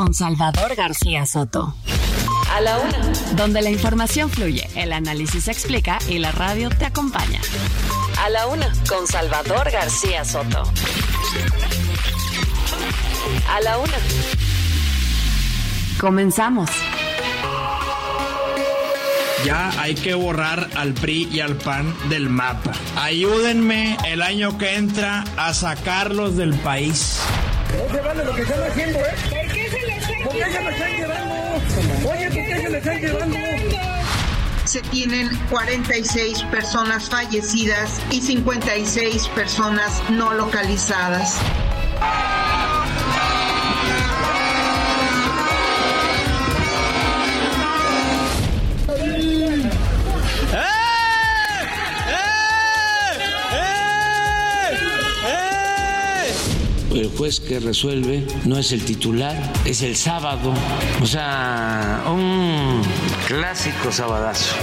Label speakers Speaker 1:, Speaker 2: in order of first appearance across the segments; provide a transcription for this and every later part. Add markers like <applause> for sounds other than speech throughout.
Speaker 1: con Salvador García Soto.
Speaker 2: A la una.
Speaker 1: Donde la información fluye, el análisis se explica y la radio te acompaña.
Speaker 2: A la una con Salvador García Soto. A la una.
Speaker 1: Comenzamos.
Speaker 3: Ya hay que borrar al PRI y al PAN del mapa. Ayúdenme el año que entra a sacarlos del país.
Speaker 4: No se vale lo que están haciendo, ¿eh? ¿Por qué se le están ¿Por qué se le están llevando? Oye, ¿por qué se le están llevando?
Speaker 5: Se tienen 46 personas fallecidas y 56 personas no localizadas.
Speaker 6: El juez que resuelve no es el titular, es el sábado. O sea, un clásico sabadazo.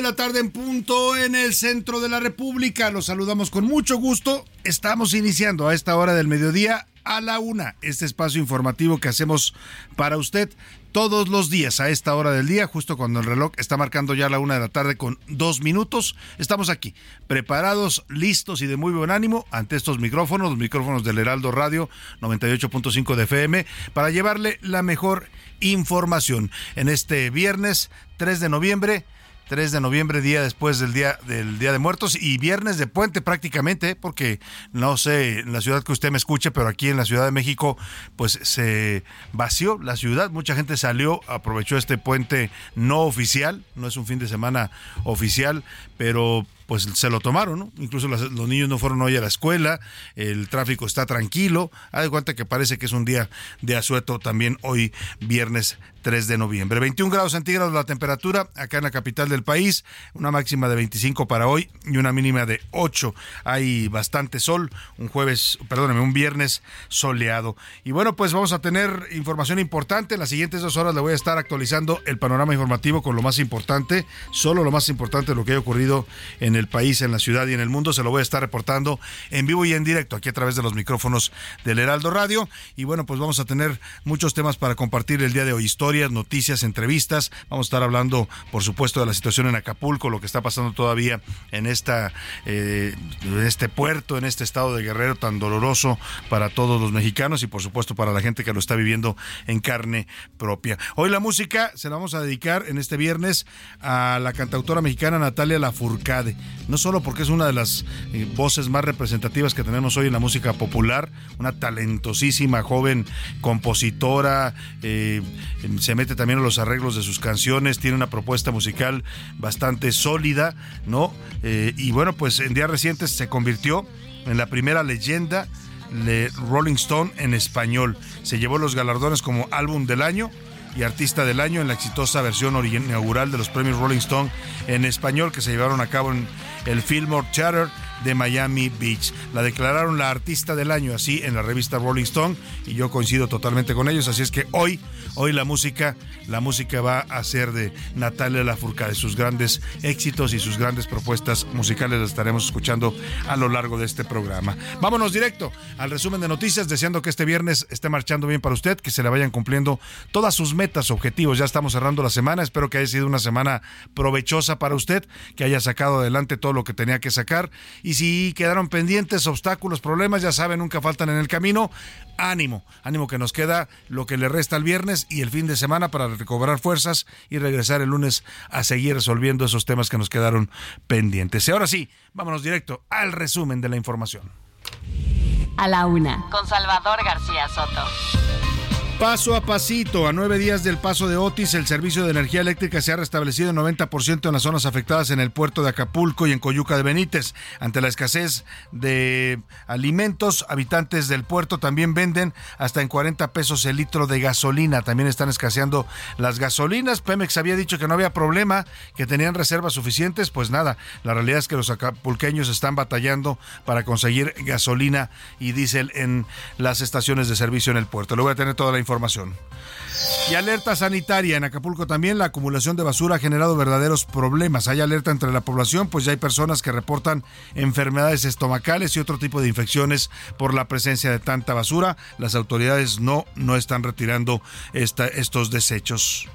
Speaker 7: La tarde en punto en el centro de la República. Los saludamos con mucho gusto. Estamos iniciando a esta hora del mediodía a la una este espacio informativo que hacemos para usted todos los días a esta hora del día, justo cuando el reloj está marcando ya la una de la tarde con dos minutos. Estamos aquí, preparados, listos y de muy buen ánimo ante estos micrófonos, los micrófonos del Heraldo Radio 98.5 de FM, para llevarle la mejor información en este viernes 3 de noviembre 3 de noviembre, día después del día del Día de Muertos y viernes de puente prácticamente, porque no sé en la ciudad que usted me escuche, pero aquí en la Ciudad de México pues se vació la ciudad, mucha gente salió, aprovechó este puente no oficial, no es un fin de semana oficial, pero pues se lo tomaron, ¿no? Incluso los, niños no fueron hoy a la escuela, el tráfico está tranquilo, haz de cuenta que parece que es un día de asueto también hoy viernes 3 de noviembre. 21 grados centígrados la temperatura acá en la capital del país, una máxima de 25 para hoy y una mínima de 8. Hay bastante sol, un jueves, perdóneme, un viernes soleado. Y bueno, pues vamos a tener información importante. En las siguientes dos horas le voy a estar actualizando el panorama informativo con lo más importante, solo lo más importante de lo que ha ocurrido en el país, en la ciudad y en el mundo. Se lo voy a estar reportando en vivo y en directo aquí a través de los micrófonos del Heraldo Radio. Y bueno, pues vamos a tener muchos temas para compartir el día de hoy. Historia noticias, entrevistas. Vamos a estar hablando, por supuesto, de la situación en Acapulco, lo que está pasando todavía en esta eh, este puerto, en este estado de Guerrero tan doloroso para todos los mexicanos y, por supuesto, para la gente que lo está viviendo en carne propia. Hoy la música se la vamos a dedicar en este viernes a la cantautora mexicana Natalia Lafourcade. No solo porque es una de las eh, voces más representativas que tenemos hoy en la música popular, una talentosísima joven compositora, eh, se mete también a los arreglos de sus canciones, tiene una propuesta musical bastante sólida, ¿no? Eh, y bueno, pues en días recientes se convirtió en la primera leyenda de Rolling Stone en español. Se llevó los galardones como álbum del año y artista del año en la exitosa versión inaugural de los premios Rolling Stone en español que se llevaron a cabo en el Fillmore Chatter de Miami Beach. La declararon la artista del año así en la revista Rolling Stone y yo coincido totalmente con ellos, así es que hoy hoy la música la música va a ser de Natalia de sus grandes éxitos y sus grandes propuestas musicales las estaremos escuchando a lo largo de este programa. Vámonos directo al resumen de noticias, deseando que este viernes esté marchando bien para usted, que se le vayan cumpliendo todas sus metas, objetivos. Ya estamos cerrando la semana, espero que haya sido una semana provechosa para usted, que haya sacado adelante todo lo que tenía que sacar y Y si quedaron pendientes, obstáculos, problemas, ya saben, nunca faltan en el camino. Ánimo, ánimo que nos queda lo que le resta el viernes y el fin de semana para recobrar fuerzas y regresar el lunes a seguir resolviendo esos temas que nos quedaron pendientes. Y ahora sí, vámonos directo al resumen de la información.
Speaker 1: A la una, con Salvador García Soto.
Speaker 7: Paso a pasito, a nueve días del paso de Otis, el servicio de energía eléctrica se ha restablecido en 90% en las zonas afectadas en el puerto de Acapulco y en Coyuca de Benítez. Ante la escasez de alimentos, habitantes del puerto también venden hasta en 40 pesos el litro de gasolina. También están escaseando las gasolinas. Pemex había dicho que no había problema, que tenían reservas suficientes. Pues nada, la realidad es que los acapulqueños están batallando para conseguir gasolina y diésel en las estaciones de servicio en el puerto. Le voy a tener toda la información información. Y alerta sanitaria en Acapulco también. La acumulación de basura ha generado verdaderos problemas. Hay alerta entre la población, pues ya hay personas que reportan enfermedades estomacales y otro tipo de infecciones por la presencia de tanta basura. Las autoridades no, no están retirando estos desechos.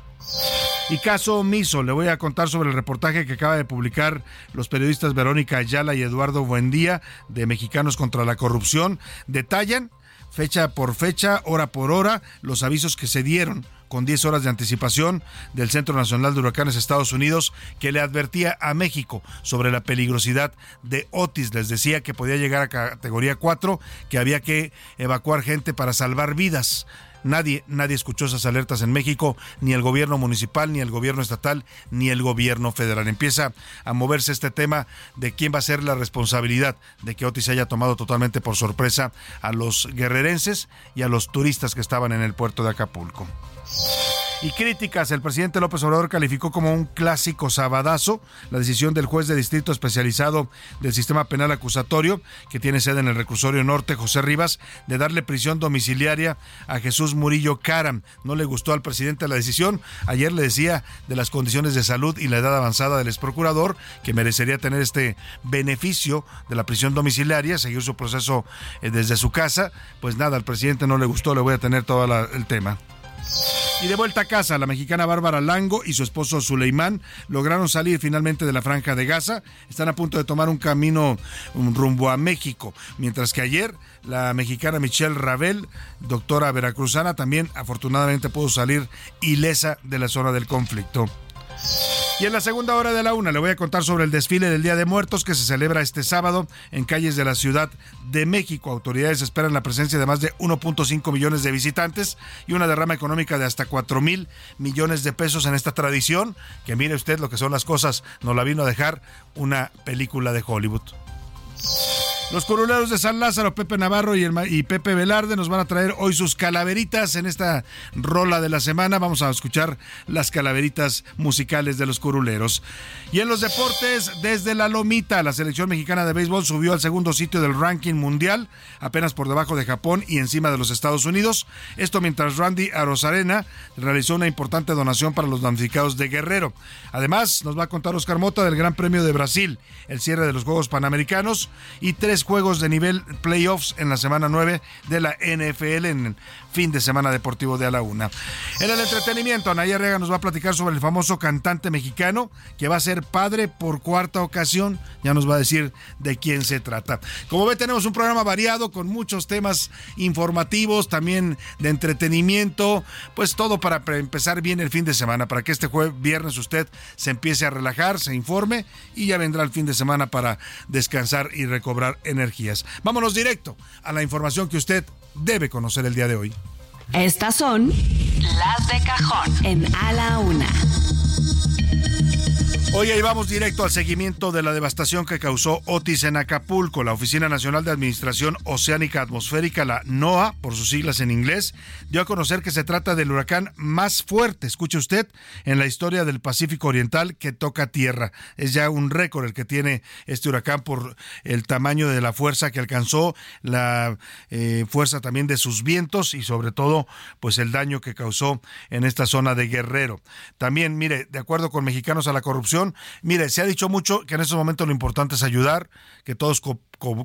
Speaker 7: Y caso omiso, le voy a contar sobre el reportaje que acaba de publicar los periodistas Verónica Ayala y Eduardo Buendía de Mexicanos contra la Corrupción. Detallan fecha por fecha, hora por hora, los avisos que se dieron con 10 horas de anticipación del Centro Nacional de Huracanes Estados Unidos que le advertía a México sobre la peligrosidad de Otis. Les decía que podía llegar a categoría 4, que había que evacuar gente para salvar vidas. Nadie, nadie escuchó esas alertas en México, ni el gobierno municipal, ni el gobierno estatal, ni el gobierno federal. Empieza a moverse este tema de quién va a ser la responsabilidad de que Otis haya tomado totalmente por sorpresa a los guerrerenses y a los turistas que estaban en el puerto de Acapulco y críticas. El presidente López Obrador calificó como un clásico sabadazo la decisión del juez de distrito especializado del sistema penal acusatorio, que tiene sede en el reclusorio norte, José Rivas, de darle prisión domiciliaria a Jesús Murillo Caram. No le gustó al presidente la decisión. Ayer le decía de las condiciones de salud y la edad avanzada del ex procurador que merecería tener este beneficio de la prisión domiciliaria, seguir su proceso eh, desde su casa. Pues nada, al presidente no le gustó, le voy a tener todo el tema. Y de vuelta a casa, la mexicana Bárbara Lango y su esposo Suleimán lograron salir finalmente de la franja de Gaza. Están a punto de tomar un camino rumbo a México. Mientras que ayer la mexicana Michelle Ravel, doctora veracruzana, también afortunadamente pudo salir ilesa de la zona del conflicto. Y en la segunda hora de la una le voy a contar sobre el desfile del Día de Muertos que se celebra este sábado en calles de la Ciudad de México. Autoridades esperan la presencia de más de 1.5 millones de visitantes y una derrama económica de hasta 4 mil millones de pesos en esta tradición, que mire usted lo que son las cosas, nos la vino a dejar una película de Hollywood. Los curuleros de San Lázaro, Pepe Navarro y, y, Pepe Velarde nos van a traer hoy sus calaveritas en esta rola de la semana. Vamos a escuchar las calaveritas musicales de los curuleros. Y en los deportes, desde la Lomita, la selección mexicana de béisbol subió al segundo sitio del ranking mundial, apenas por debajo de Japón y encima de los Estados Unidos. Esto mientras Randy Arozarena realizó una importante donación para los damnificados de Guerrero. Además, nos va a contar Oscar Mota del Gran Premio de Brasil, el cierre de los Juegos Panamericanos y tres juegos de nivel playoffs en la semana 9 de la NFL en el fin de semana deportivo de a la una. En el entretenimiento, Anaya Rega nos va a platicar sobre el famoso cantante mexicano que va a ser padre por cuarta ocasión. Ya nos va a decir de quién se trata. Como ve, tenemos un programa variado con muchos temas informativos, también de entretenimiento, pues todo para empezar bien el fin de semana, para que este jueves, viernes usted se empiece a relajar, se informe y ya vendrá el fin de semana para descansar y recobrar energías. Vámonos directo a la información que usted debe conocer el día de hoy.
Speaker 1: Estas son las de cajón en A la Una.
Speaker 7: Hoy ahí vamos directo al seguimiento de la devastación que causó Otis en Acapulco. La Oficina Nacional de Administración Oceánica Atmosférica, la NOAA, por sus siglas en inglés, dio a conocer que se trata del huracán más fuerte, escuche usted, en la historia del Pacífico Oriental que toca tierra. Es ya un récord el que tiene este huracán por el tamaño de la fuerza que alcanzó, la eh, fuerza también de sus vientos y sobre todo, pues el daño que causó en esta zona de Guerrero. También, mire, de acuerdo con Mexicanos a la Corrupción, Mire, se ha dicho mucho que en estos momentos lo importante es ayudar, que todos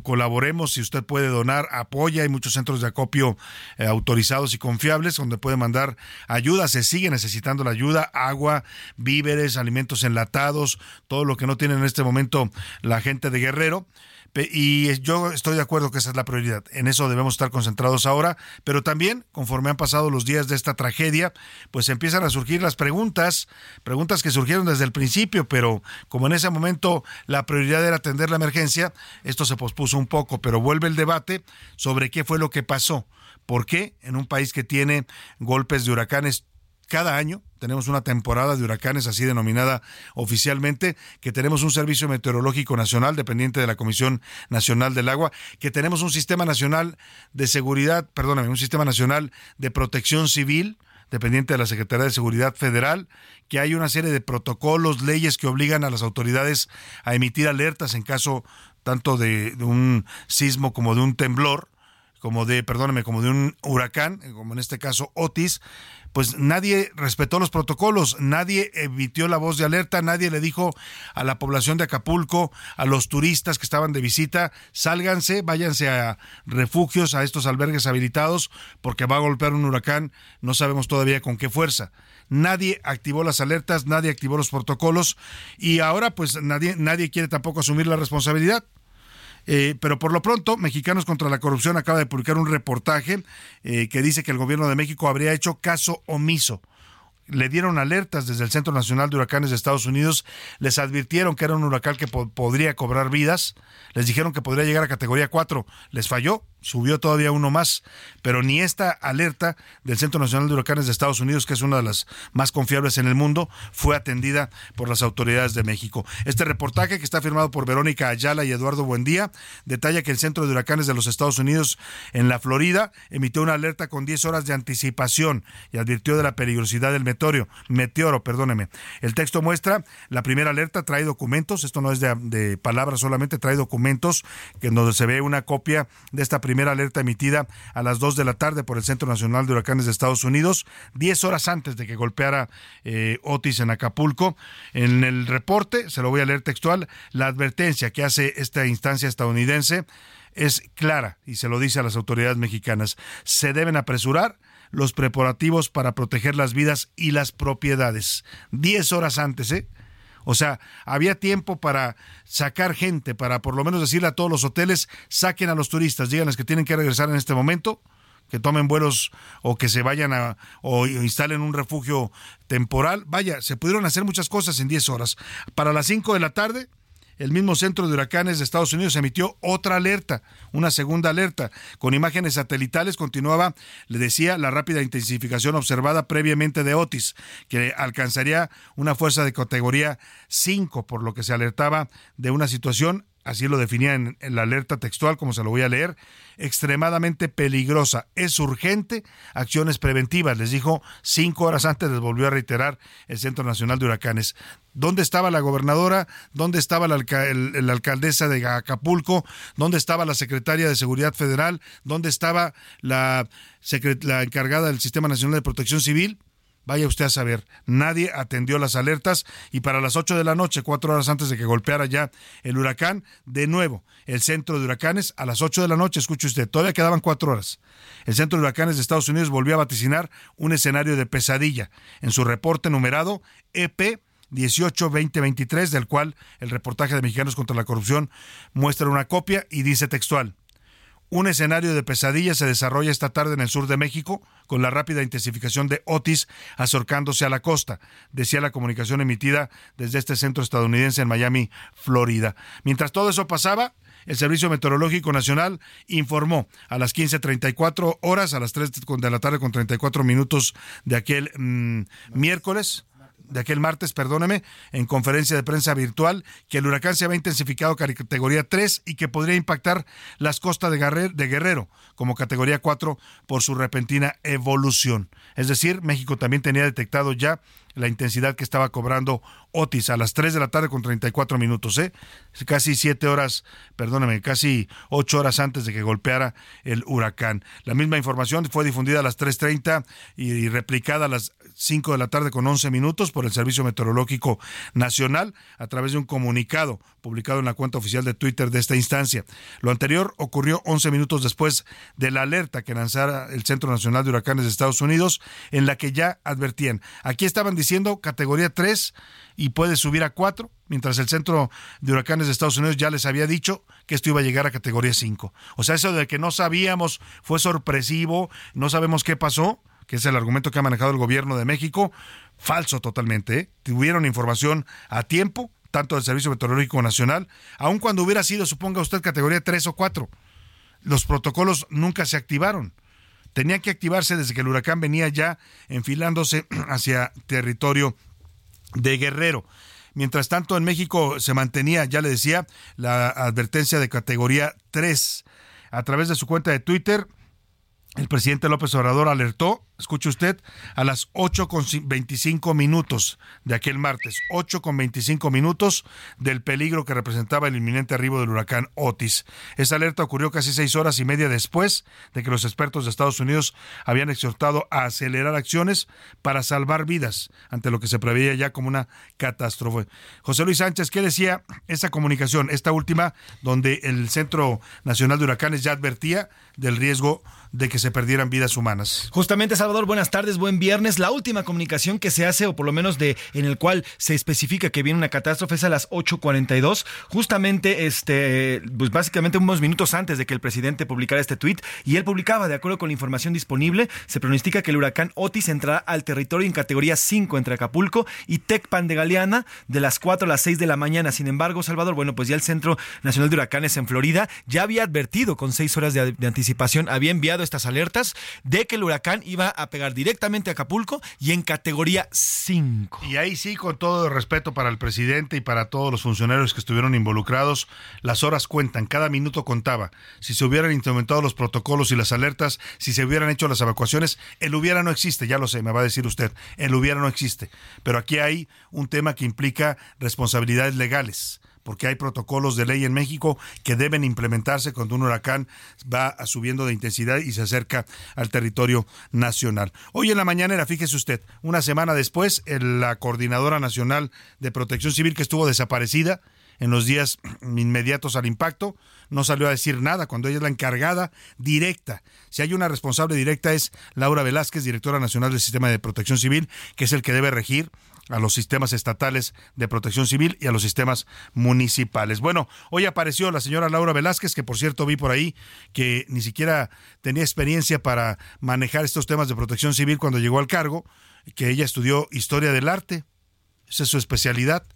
Speaker 7: colaboremos. Si usted puede donar, apoya. Hay muchos centros de acopio eh, autorizados y confiables donde puede mandar ayuda. Se sigue necesitando la ayuda, agua, víveres, alimentos enlatados, todo lo que no tiene en este momento la gente de Guerrero Y yo estoy de acuerdo que esa es la prioridad. En eso debemos estar concentrados ahora, pero también, conforme han pasado los días de esta tragedia, pues empiezan a surgir las preguntas, preguntas que surgieron desde el principio, pero como en ese momento la prioridad era atender la emergencia, esto se pospuso un poco, pero vuelve el debate sobre qué fue lo que pasó. ¿Por qué en un país que tiene golpes de huracanes cada año, tenemos una temporada de huracanes así denominada oficialmente, que tenemos un servicio meteorológico nacional dependiente de la Comisión Nacional del Agua, que tenemos un sistema nacional de seguridad, perdóname, un sistema nacional de protección civil dependiente de la Secretaría de Seguridad Federal, que hay una serie de protocolos, leyes que obligan a las autoridades a emitir alertas en caso tanto de, de un sismo como de un temblor, como de, perdóname, como de un huracán, como en este caso Otis, pues nadie respetó los protocolos, nadie emitió la voz de alerta, nadie le dijo a la población de Acapulco, a los turistas que estaban de visita, sálganse, váyanse a refugios, a estos albergues habilitados, porque va a golpear un huracán, no sabemos todavía con qué fuerza. Nadie activó las alertas, nadie activó los protocolos y ahora pues nadie, nadie quiere tampoco asumir la responsabilidad. Eh, pero por lo pronto, Mexicanos contra la Corrupción acaba de publicar un reportaje eh, que dice que el gobierno de México habría hecho caso omiso. Le dieron alertas desde el Centro Nacional de Huracanes de Estados Unidos, les advirtieron que era un huracán que podría cobrar vidas, les dijeron que podría llegar a categoría 4, les falló, subió todavía uno más, pero ni esta alerta del Centro Nacional de Huracanes de Estados Unidos, que es una de las más confiables en el mundo, fue atendida por las autoridades de México. Este reportaje, que está firmado por Verónica Ayala y Eduardo Buendía, detalla que el Centro de Huracanes de los Estados Unidos en la Florida emitió una alerta con 10 horas de anticipación y advirtió de la peligrosidad del meteoro, meteoro, perdóneme. El texto muestra la primera alerta, trae documentos, esto no es de, palabras solamente, trae documentos que donde se ve una copia de esta primera primera alerta emitida a las 2 de la tarde por el Centro Nacional de Huracanes de Estados Unidos, 10 horas antes de que golpeara eh, Otis en Acapulco. En el reporte, se lo voy a leer textual, la advertencia que hace esta instancia estadounidense es clara y se lo dice a las autoridades mexicanas. Se deben apresurar los preparativos para proteger las vidas y las propiedades. 10 horas antes, ¿eh? O sea, había tiempo para sacar gente, para por lo menos decirle a todos los hoteles, saquen a los turistas, díganles que tienen que regresar en este momento, que tomen vuelos o que se vayan a o instalen un refugio temporal. Vaya, se pudieron hacer muchas cosas en 10 horas. Para las 5 de la tarde, el mismo Centro de Huracanes de Estados Unidos emitió otra alerta, una segunda alerta. Con imágenes satelitales continuaba, le decía, la rápida intensificación observada previamente de Otis, que alcanzaría una fuerza de categoría 5, por lo que se alertaba de una situación así lo definía en, la alerta textual, como se lo voy a leer, extremadamente peligrosa. Es urgente acciones preventivas, les dijo cinco horas antes, les volvió a reiterar el Centro Nacional de Huracanes. ¿Dónde estaba la gobernadora? ¿Dónde estaba la, alcaldesa de Acapulco? ¿Dónde estaba la secretaria de Seguridad Federal? ¿Dónde estaba la, la encargada del Sistema Nacional de Protección Civil? Vaya usted a saber, nadie atendió las alertas y para las 8 de la noche, cuatro horas antes de que golpeara ya el huracán, de nuevo, el centro de huracanes a las 8 de la noche, escuche usted, todavía quedaban cuatro horas. El centro de huracanes de Estados Unidos volvió a vaticinar un escenario de pesadilla en su reporte numerado EP 18-2023, del cual el reportaje de Mexicanos contra la Corrupción muestra una copia y dice textual. Un escenario de pesadilla se desarrolla esta tarde en el sur de México, con la rápida intensificación de Otis acercándose a la costa, decía la comunicación emitida desde este centro estadounidense en Miami, Florida. Mientras todo eso pasaba, el Servicio Meteorológico Nacional informó a las 15.34 horas, a las 3 de la tarde con 34 minutos de aquel mm, miércoles, de aquel martes, perdóneme, en conferencia de prensa virtual, que el huracán se había intensificado categoría 3 y que podría impactar las costas de, de Guerrero como categoría 4 por su repentina evolución. Es decir, México también tenía detectado ya la intensidad que estaba cobrando Otis a las 3 de la tarde con 34 minutos, ¿eh? Casi 7 horas, perdóname, casi 8 horas antes de que golpeara el huracán. La misma información fue difundida a las 3.30 y replicada a las 5 de la tarde con 11 minutos por el Servicio Meteorológico Nacional a través de un comunicado publicado en la cuenta oficial de Twitter de esta instancia. Lo anterior ocurrió 11 minutos después de la alerta que lanzara el Centro Nacional de Huracanes de Estados Unidos, en la que ya advertían, aquí estaban diciendo categoría 3 y puede subir a 4, mientras el Centro de Huracanes de Estados Unidos ya les había dicho que esto iba a llegar a categoría 5. O sea, eso de que no sabíamos fue sorpresivo, no sabemos qué pasó, que es el argumento que ha manejado el gobierno de México, falso totalmente. ¿eh? Tuvieron información a tiempo, tanto del Servicio Meteorológico Nacional, aun cuando hubiera sido, suponga usted, categoría 3 o 4. Los protocolos nunca se activaron. Tenía que activarse desde que el huracán venía ya enfilándose <clears throat> hacia territorio de Guerrero. Mientras tanto, en México se mantenía, ya le decía, la advertencia de categoría 3. A través de su cuenta de Twitter, el presidente López Obrador alertó, escuche usted, a las 8 con 25 minutos de aquel martes, 8 con 25 minutos del peligro que representaba el inminente arribo del huracán Otis. Esa alerta ocurrió casi seis horas y media después de que los expertos de Estados Unidos habían exhortado a acelerar acciones para salvar vidas ante lo que se preveía ya como una catástrofe. José Luis Sánchez, ¿qué decía esa comunicación, esta última, donde el Centro Nacional de Huracanes ya advertía del riesgo de que se perdieran vidas humanas.
Speaker 8: Justamente, Salvador, buenas tardes, buen viernes. La última comunicación que se hace, o por lo menos de en el cual se especifica que viene una catástrofe, es a las 8.42. Justamente, este, pues básicamente unos minutos antes de que el presidente publicara este tuit, y él publicaba, de acuerdo con la información disponible, se pronostica que el huracán Otis entrará al territorio en categoría 5 entre Acapulco y Tecpan de Galeana de las 4 a las 6 de la mañana. Sin embargo, Salvador, bueno, pues ya el Centro Nacional de Huracanes en Florida ya había advertido con 6 horas de, de anticipación, había enviado estas alertas de que el huracán iba a pegar directamente a Acapulco y en categoría 5.
Speaker 7: Y ahí sí, con todo el respeto para el presidente y para todos los funcionarios que estuvieron involucrados, las horas cuentan, cada minuto contaba. Si se hubieran implementado los protocolos y las alertas, si se hubieran hecho las evacuaciones, el hubiera no existe, ya lo sé, me va a decir usted, el hubiera no existe. Pero aquí hay un tema que implica responsabilidades legales porque hay protocolos de ley en México que deben implementarse cuando un huracán va subiendo de intensidad y se acerca al territorio nacional. Hoy en la mañana, fíjese usted, una semana después, la Coordinadora Nacional de Protección Civil que estuvo desaparecida en los días <clears throat> inmediatos al impacto, no salió a decir nada cuando ella es la encargada directa. Si hay una responsable directa es Laura Velázquez, directora nacional del Sistema de Protección Civil, que es el que debe regir a los sistemas estatales de protección civil y a los sistemas municipales. Bueno, hoy apareció la señora Laura Velázquez, que por cierto vi por ahí que ni siquiera tenía experiencia para manejar estos temas de protección civil cuando llegó al cargo, que ella estudió historia del arte, esa es su especialidad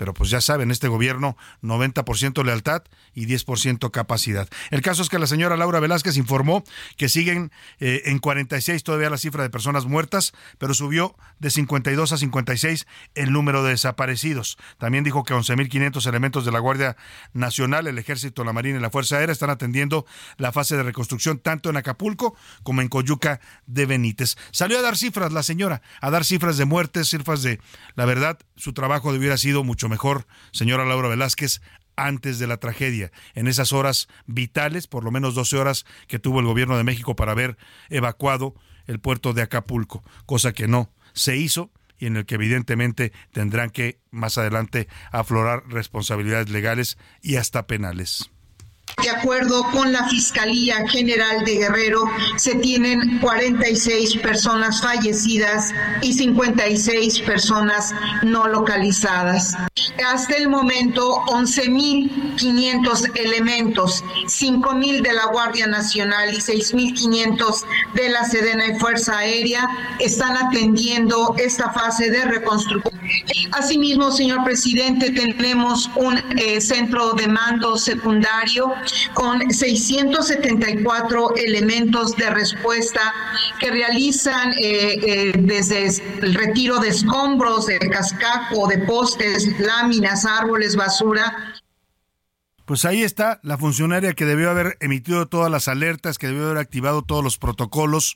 Speaker 7: pero pues ya saben, este gobierno 90% lealtad y 10% capacidad. El caso es que la señora Laura Velázquez informó que siguen eh, en 46 todavía la cifra de personas muertas, pero subió de 52 a 56 el número de desaparecidos. También dijo que 11.500 elementos de la Guardia Nacional, el Ejército, la Marina y la Fuerza Aérea están atendiendo la fase de reconstrucción tanto en Acapulco como en Coyuca de Benítez. Salió a dar cifras la señora, a dar cifras de muertes, cifras de, la verdad, su trabajo hubiera sido mucho mejor, señora Laura Velázquez, antes de la tragedia, en esas horas vitales, por lo menos 12 horas que tuvo el gobierno de México para haber evacuado el puerto de Acapulco, cosa que no se hizo y en el que evidentemente tendrán que más adelante aflorar responsabilidades legales y hasta penales.
Speaker 5: De acuerdo con la Fiscalía General de Guerrero, se tienen 46 personas fallecidas y 56 personas no localizadas. Hasta el momento, 11.500 elementos, 5.000 de la Guardia Nacional y 6.500 de la Sedena y Fuerza Aérea están atendiendo esta fase de reconstrucción. Asimismo, señor presidente, tenemos un eh, centro de mando secundario con 674 elementos de respuesta que realizan eh, eh, desde el retiro de escombros, de cascajo, de postes, láminas, árboles, basura,
Speaker 7: pues ahí está la funcionaria que debió haber emitido todas las alertas, que debió haber activado todos los protocolos,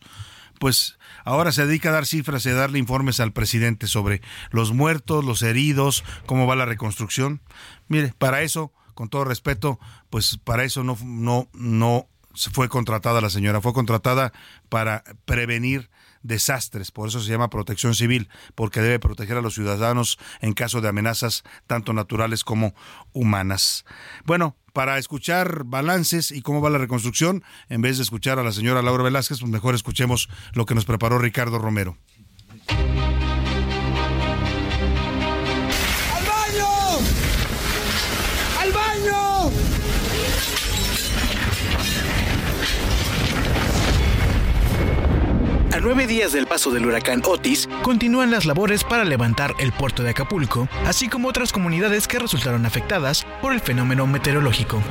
Speaker 7: pues ahora se dedica a dar cifras y a darle informes al presidente sobre los muertos, los heridos, cómo va la reconstrucción. Mire, para eso con todo respeto, pues para eso no, no, no fue contratada la señora, fue contratada para prevenir desastres, por eso se llama protección civil, porque debe proteger a los ciudadanos en caso de amenazas tanto naturales como humanas. Bueno, para escuchar balances y cómo va la reconstrucción, en vez de escuchar a la señora Laura Velázquez, pues mejor escuchemos lo que nos preparó Ricardo Romero.
Speaker 9: Nueve días del paso del huracán Otis, continúan las labores para levantar el puerto de Acapulco, así como otras comunidades que resultaron afectadas por el fenómeno meteorológico.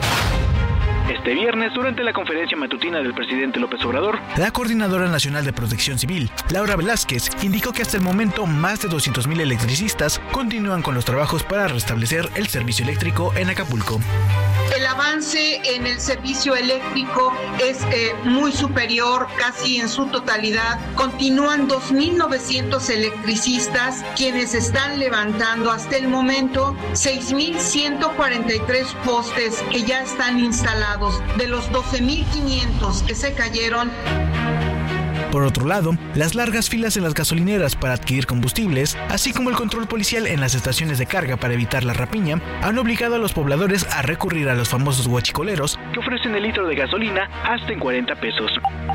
Speaker 10: Este viernes, durante la conferencia matutina del presidente López Obrador,
Speaker 9: la Coordinadora Nacional de Protección Civil, Laura Velázquez, indicó que hasta el momento más de 200.000 electricistas continúan con los trabajos para restablecer el servicio eléctrico en Acapulco.
Speaker 5: El avance en el servicio eléctrico es eh, muy superior, casi en su totalidad. Continúan 2.900 electricistas quienes están levantando hasta el momento 6.143 postes que ya están instalados. De los 12.500 que se cayeron,
Speaker 9: por otro lado, las largas filas en las gasolineras para adquirir combustibles, así como el control policial en las estaciones de carga para evitar la rapiña, han obligado a los pobladores a recurrir a los famosos huachicoleros
Speaker 10: que ofrecen el litro de gasolina hasta en 40 pesos.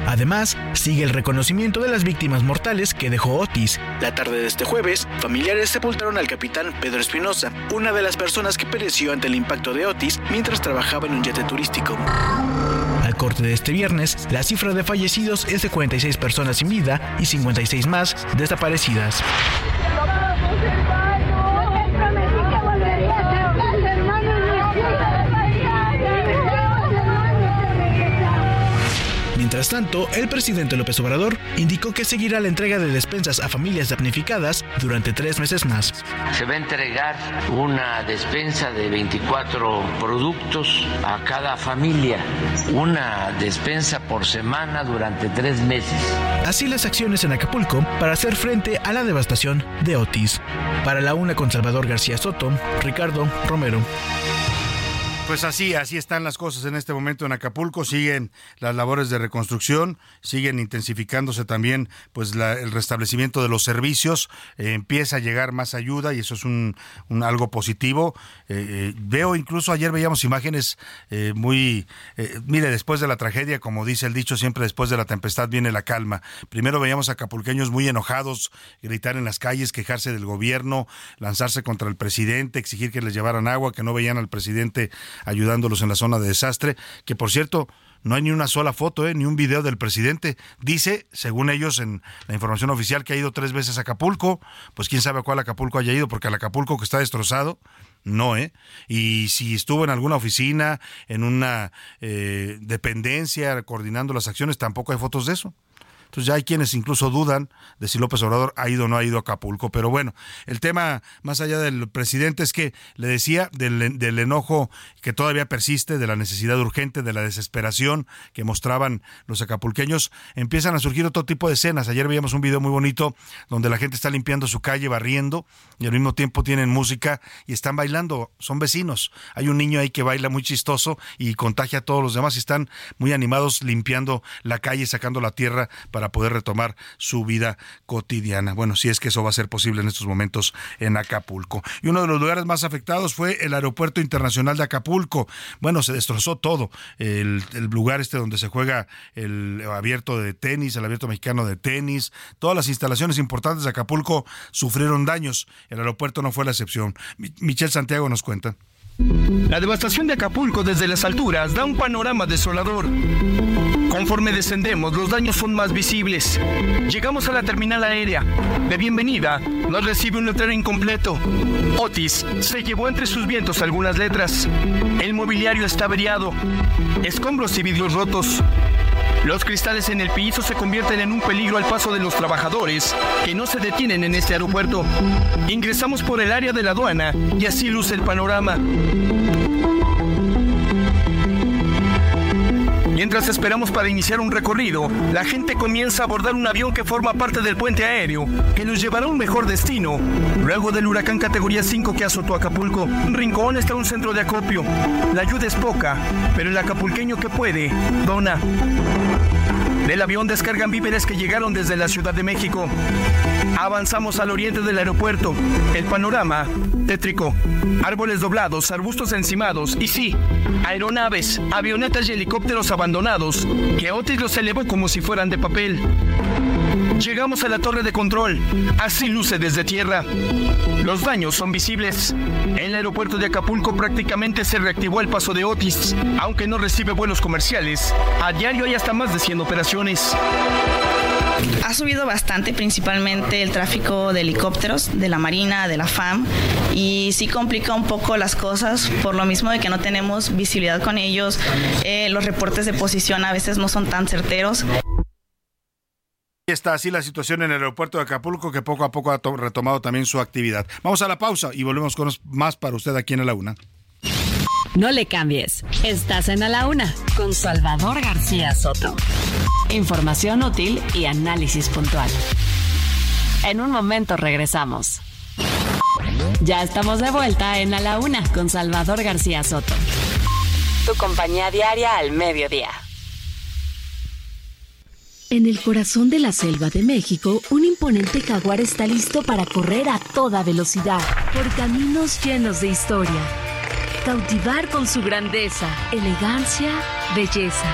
Speaker 9: Además, sigue el reconocimiento de las víctimas mortales que dejó Otis. La tarde de este jueves, familiares sepultaron al capitán Pedro Espinosa, una de las personas que pereció ante el impacto de Otis mientras trabajaba en un yate turístico. Al corte de este viernes, la cifra de fallecidos es de 46 personas sin vida y 56 más desaparecidas. Mientras tanto, el presidente López Obrador indicó que seguirá la entrega de despensas a familias damnificadas durante tres meses más.
Speaker 6: Se va a entregar una despensa de 24 productos a cada familia, una despensa por semana durante tres meses.
Speaker 9: Así las acciones en Acapulco para hacer frente a la devastación de Otis. Para la una con Salvador García Soto, Ricardo Romero.
Speaker 7: Pues así, así están las cosas en este momento en Acapulco. Siguen las labores de reconstrucción, siguen intensificándose también, pues el restablecimiento de los servicios. Eh, empieza a llegar más ayuda y eso es un, algo positivo. Eh, eh, veo incluso ayer veíamos imágenes muy, mire, después de la tragedia, como dice el dicho, siempre después de la tempestad viene la calma. Primero veíamos acapulqueños muy enojados, gritar en las calles, quejarse del gobierno, lanzarse contra el presidente, exigir que les llevaran agua, que no veían al presidente ayudándolos en la zona de desastre, que por cierto, no hay ni una sola foto, eh, ni un video del presidente. Dice, según ellos en la información oficial, que ha ido tres veces a Acapulco. Pues quién sabe a cuál Acapulco haya ido, porque al Acapulco que está destrozado, no, ¿eh? Y si estuvo en alguna oficina, en una eh, dependencia, coordinando las acciones, tampoco hay fotos de eso. Entonces ya hay quienes incluso dudan de si López Obrador ha ido o no ha ido a Acapulco. Pero bueno, el tema más allá del presidente es que le decía del, del enojo que todavía persiste, de la necesidad urgente, de la desesperación que mostraban los acapulqueños, empiezan a surgir otro tipo de escenas. Ayer veíamos un video muy bonito donde la gente está limpiando su calle, barriendo, y al mismo tiempo tienen música y están bailando. Son vecinos. Hay un niño ahí que baila muy chistoso y contagia a todos los demás y están muy animados limpiando la calle, sacando la tierra para poder retomar su vida cotidiana. Bueno, si es que eso va a ser posible en estos momentos en Acapulco. Y uno de los lugares más afectados fue el Aeropuerto Internacional de Acapulco. Bueno, se destrozó todo. El, lugar este donde se juega el abierto de tenis, el abierto mexicano de tenis, todas las instalaciones importantes de Acapulco sufrieron daños. El aeropuerto no fue la excepción. Michelle Santiago nos cuenta.
Speaker 11: La devastación de Acapulco desde las alturas da un panorama desolador. Conforme descendemos, los daños son más visibles. Llegamos a la terminal aérea. De bienvenida, nos recibe un letrero incompleto. Otis se llevó entre sus vientos algunas letras. El mobiliario está averiado. Escombros y vidrios rotos. Los cristales en el piso se convierten en un peligro al paso de los trabajadores que no se detienen en este aeropuerto. Ingresamos por el área de la aduana y así luce el panorama. Mientras esperamos para iniciar un recorrido, la gente comienza a abordar un avión que forma parte del puente aéreo, que nos llevará a un mejor destino. Luego del huracán categoría 5 que azotó Acapulco, Rincón está un centro de acopio. La ayuda es poca, pero el acapulqueño que puede, dona. Del avión descargan víveres que llegaron desde la Ciudad de México. Avanzamos al oriente del aeropuerto. El panorama tétrico. Árboles doblados, arbustos encimados y sí, aeronaves, avionetas y helicópteros abandonados que Otis los elevó como si fueran de papel. Llegamos a la torre de control. Así luce desde tierra. Los daños son visibles. En el aeropuerto de Acapulco prácticamente se reactivó el paso de Otis. Aunque no recibe vuelos comerciales, a diario hay hasta más de 100 operaciones.
Speaker 12: Ha subido bastante, principalmente el tráfico de helicópteros, de la Marina, de la FAM, y sí complica un poco las cosas por lo mismo de que no tenemos visibilidad con ellos. Eh, los reportes de posición a veces no son tan certeros.
Speaker 7: Está así la situación en el aeropuerto de Acapulco que poco a poco ha retomado también su actividad. Vamos a la pausa y volvemos con más para usted aquí en la Una.
Speaker 1: No le cambies. Estás en A la Una con Salvador García Soto. Información útil y análisis puntual. En un momento regresamos. Ya estamos de vuelta en A la Una con Salvador García Soto. Tu compañía diaria al mediodía.
Speaker 13: En el corazón de la selva de México, un imponente jaguar está listo para correr a toda velocidad por caminos llenos de historia. Cautivar con su grandeza, elegancia, belleza.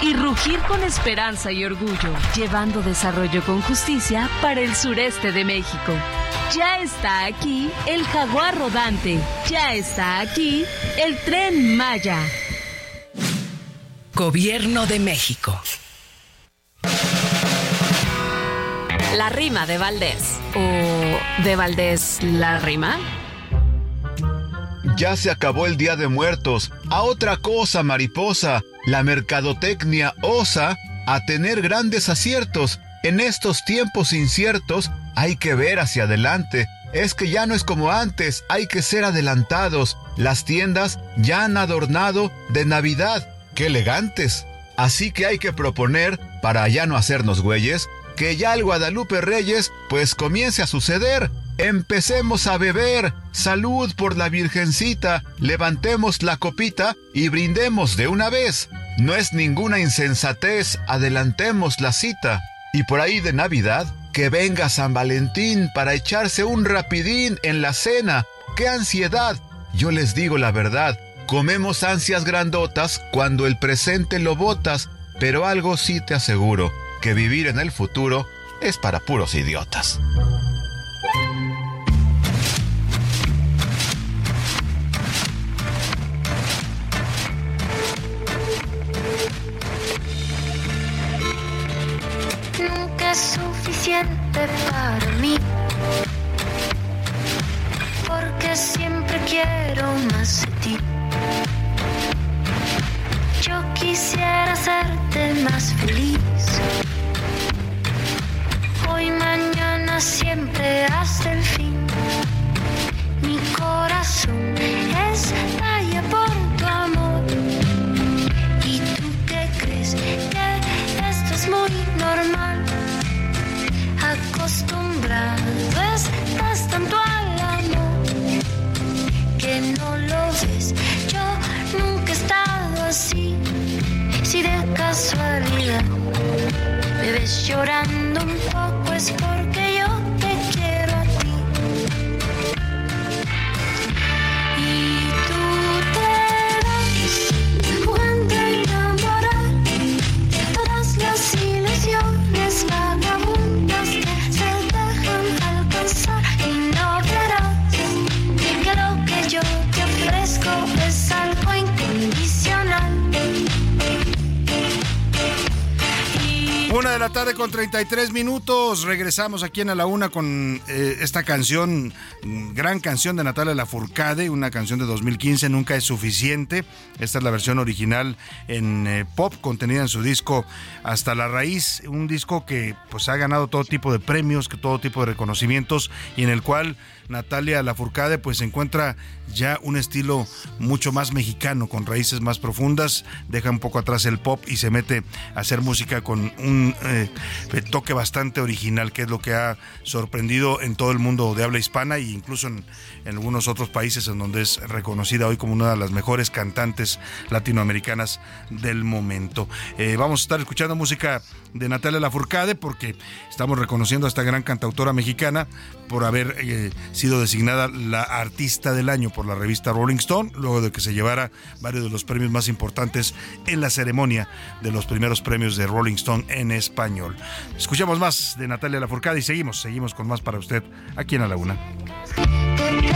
Speaker 13: Y rugir con esperanza y orgullo, llevando desarrollo con justicia para el sureste de México. Ya está aquí el jaguar rodante. Ya está aquí el tren Maya.
Speaker 1: Gobierno de México. La rima de Valdés. ¿O de Valdés la rima?
Speaker 14: Ya se acabó el Día de Muertos. A otra cosa, mariposa. La mercadotecnia osa a tener grandes aciertos. En estos tiempos inciertos hay que ver hacia adelante. Es que ya no es como antes, hay que ser adelantados. Las tiendas ya han adornado de Navidad. ¡Qué elegantes! Así que hay que proponer, para ya no hacernos güeyes, que ya el Guadalupe Reyes pues comience a suceder. Empecemos a beber. Salud por la Virgencita. Levantemos la copita y brindemos de una vez. No es ninguna insensatez. Adelantemos la cita. Y por ahí de Navidad, que venga San Valentín para echarse un rapidín en la cena. ¡Qué ansiedad! Yo les digo la verdad. Comemos ansias grandotas cuando el presente lo botas, pero algo sí te aseguro que vivir en el futuro es para puros idiotas.
Speaker 15: Nunca es suficiente para mí, porque siempre quiero más de ti. Yo quisiera hacerte más feliz. Hoy, mañana, siempre hasta el fin. Mi corazón estalla así. Si de casualidad me ves llorando un poco es porque
Speaker 7: tarde con 33 minutos. Regresamos aquí en A la Una con eh, esta canción, gran canción de Natalia Lafourcade, una canción de 2015, Nunca es suficiente. Esta es la versión original en eh, pop contenida en su disco Hasta la Raíz, un disco que pues ha ganado todo tipo de premios, que todo tipo de reconocimientos y en el cual Natalia Lafourcade pues encuentra ya un estilo mucho más mexicano, con raíces más profundas, deja un poco atrás el pop y se mete a hacer música con un eh, toque bastante original, que es lo que ha sorprendido en todo el mundo de habla hispana e incluso en, en algunos otros países en donde es reconocida hoy como una de las mejores cantantes latinoamericanas del momento. Eh, vamos a estar escuchando música de Natalia Lafourcade porque estamos reconociendo a esta gran cantautora mexicana por haber eh, sido designada la artista del año por la revista Rolling Stone, luego de que se llevara varios de los premios más importantes en la ceremonia de los primeros premios de Rolling Stone en español. Escuchamos más de Natalia Lafourcade y seguimos, seguimos con más para usted aquí en la Una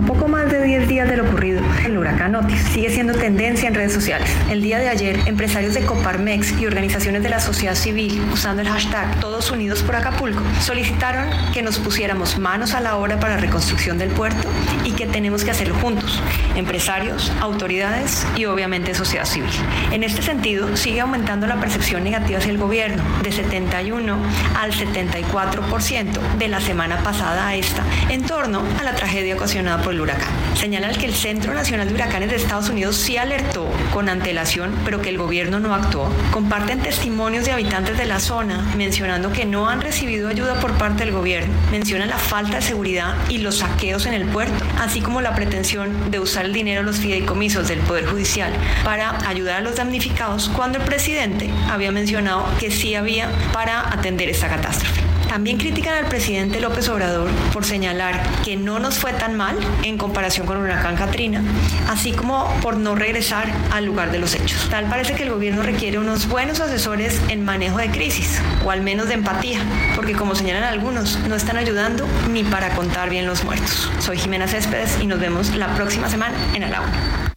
Speaker 16: A poco más de 10 días de lo ocurrido, el huracán Otis sigue siendo tendencia en redes sociales. El día de ayer, empresarios de Coparmex y organizaciones de la sociedad civil, usando el hashtag Todos Unidos por Acapulco, solicitaron que nos pusiéramos manos a la obra para la reconstrucción del puerto y que tenemos que hacerlo juntos, empresarios, autoridades y obviamente sociedad civil. En este sentido, sigue aumentando la percepción negativa hacia el gobierno, de 71 al 74% de la semana pasada a esta, en torno a la tragedia ocasionada por el huracán. Señalan que el Centro Nacional de Huracanes de Estados Unidos sí alertó con antelación, pero que el gobierno no actuó. Comparten testimonios de habitantes de la zona mencionando que no han recibido ayuda por parte del gobierno. Mencionan la falta de seguridad y los saqueos en el puerto, así como la pretensión de usar el dinero de los fideicomisos del Poder Judicial para ayudar a los damnificados cuando el presidente había mencionado que sí había para atender esta catástrofe. También critican al presidente López Obrador por señalar que no nos fue tan mal en comparación con huracán Katrina, así como por no regresar al lugar de los hechos. Tal parece que el gobierno requiere unos buenos asesores en manejo de crisis, o al menos de empatía, porque como señalan algunos, no están ayudando ni para contar bien los muertos. Soy Jimena Céspedes y nos vemos la próxima semana en A la Una.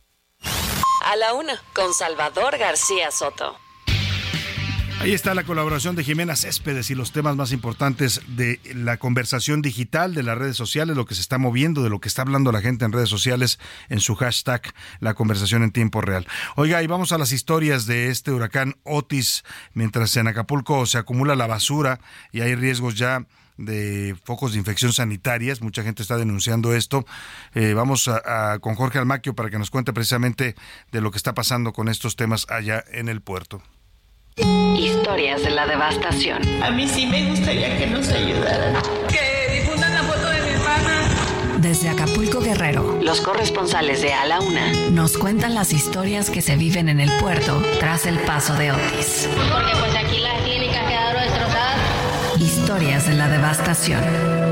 Speaker 2: A la Una, con Salvador García Soto.
Speaker 7: Ahí está la colaboración de Jimena Céspedes y los temas más importantes de la conversación digital de las redes sociales, lo que se está moviendo, de lo que está hablando la gente en redes sociales en su hashtag la conversación en tiempo real. Oiga, y vamos a las historias de este huracán Otis, mientras en Acapulco se acumula la basura y hay riesgos ya de focos de infección sanitarias. Mucha gente está denunciando esto. Eh, vamos a, con Jorge Almaquio para que nos cuente precisamente de lo que está pasando con estos temas allá en el puerto.
Speaker 1: Historias de la devastación.
Speaker 17: A mí sí me gustaría que nos ayudaran. Que difundan la foto de mi hermana.
Speaker 1: Desde Acapulco Guerrero, los corresponsales de A la Una nos cuentan las historias que se viven en el puerto tras el paso de Otis.
Speaker 18: Porque pues aquí las clínicas quedaron destrozadas.
Speaker 1: Historias de la devastación.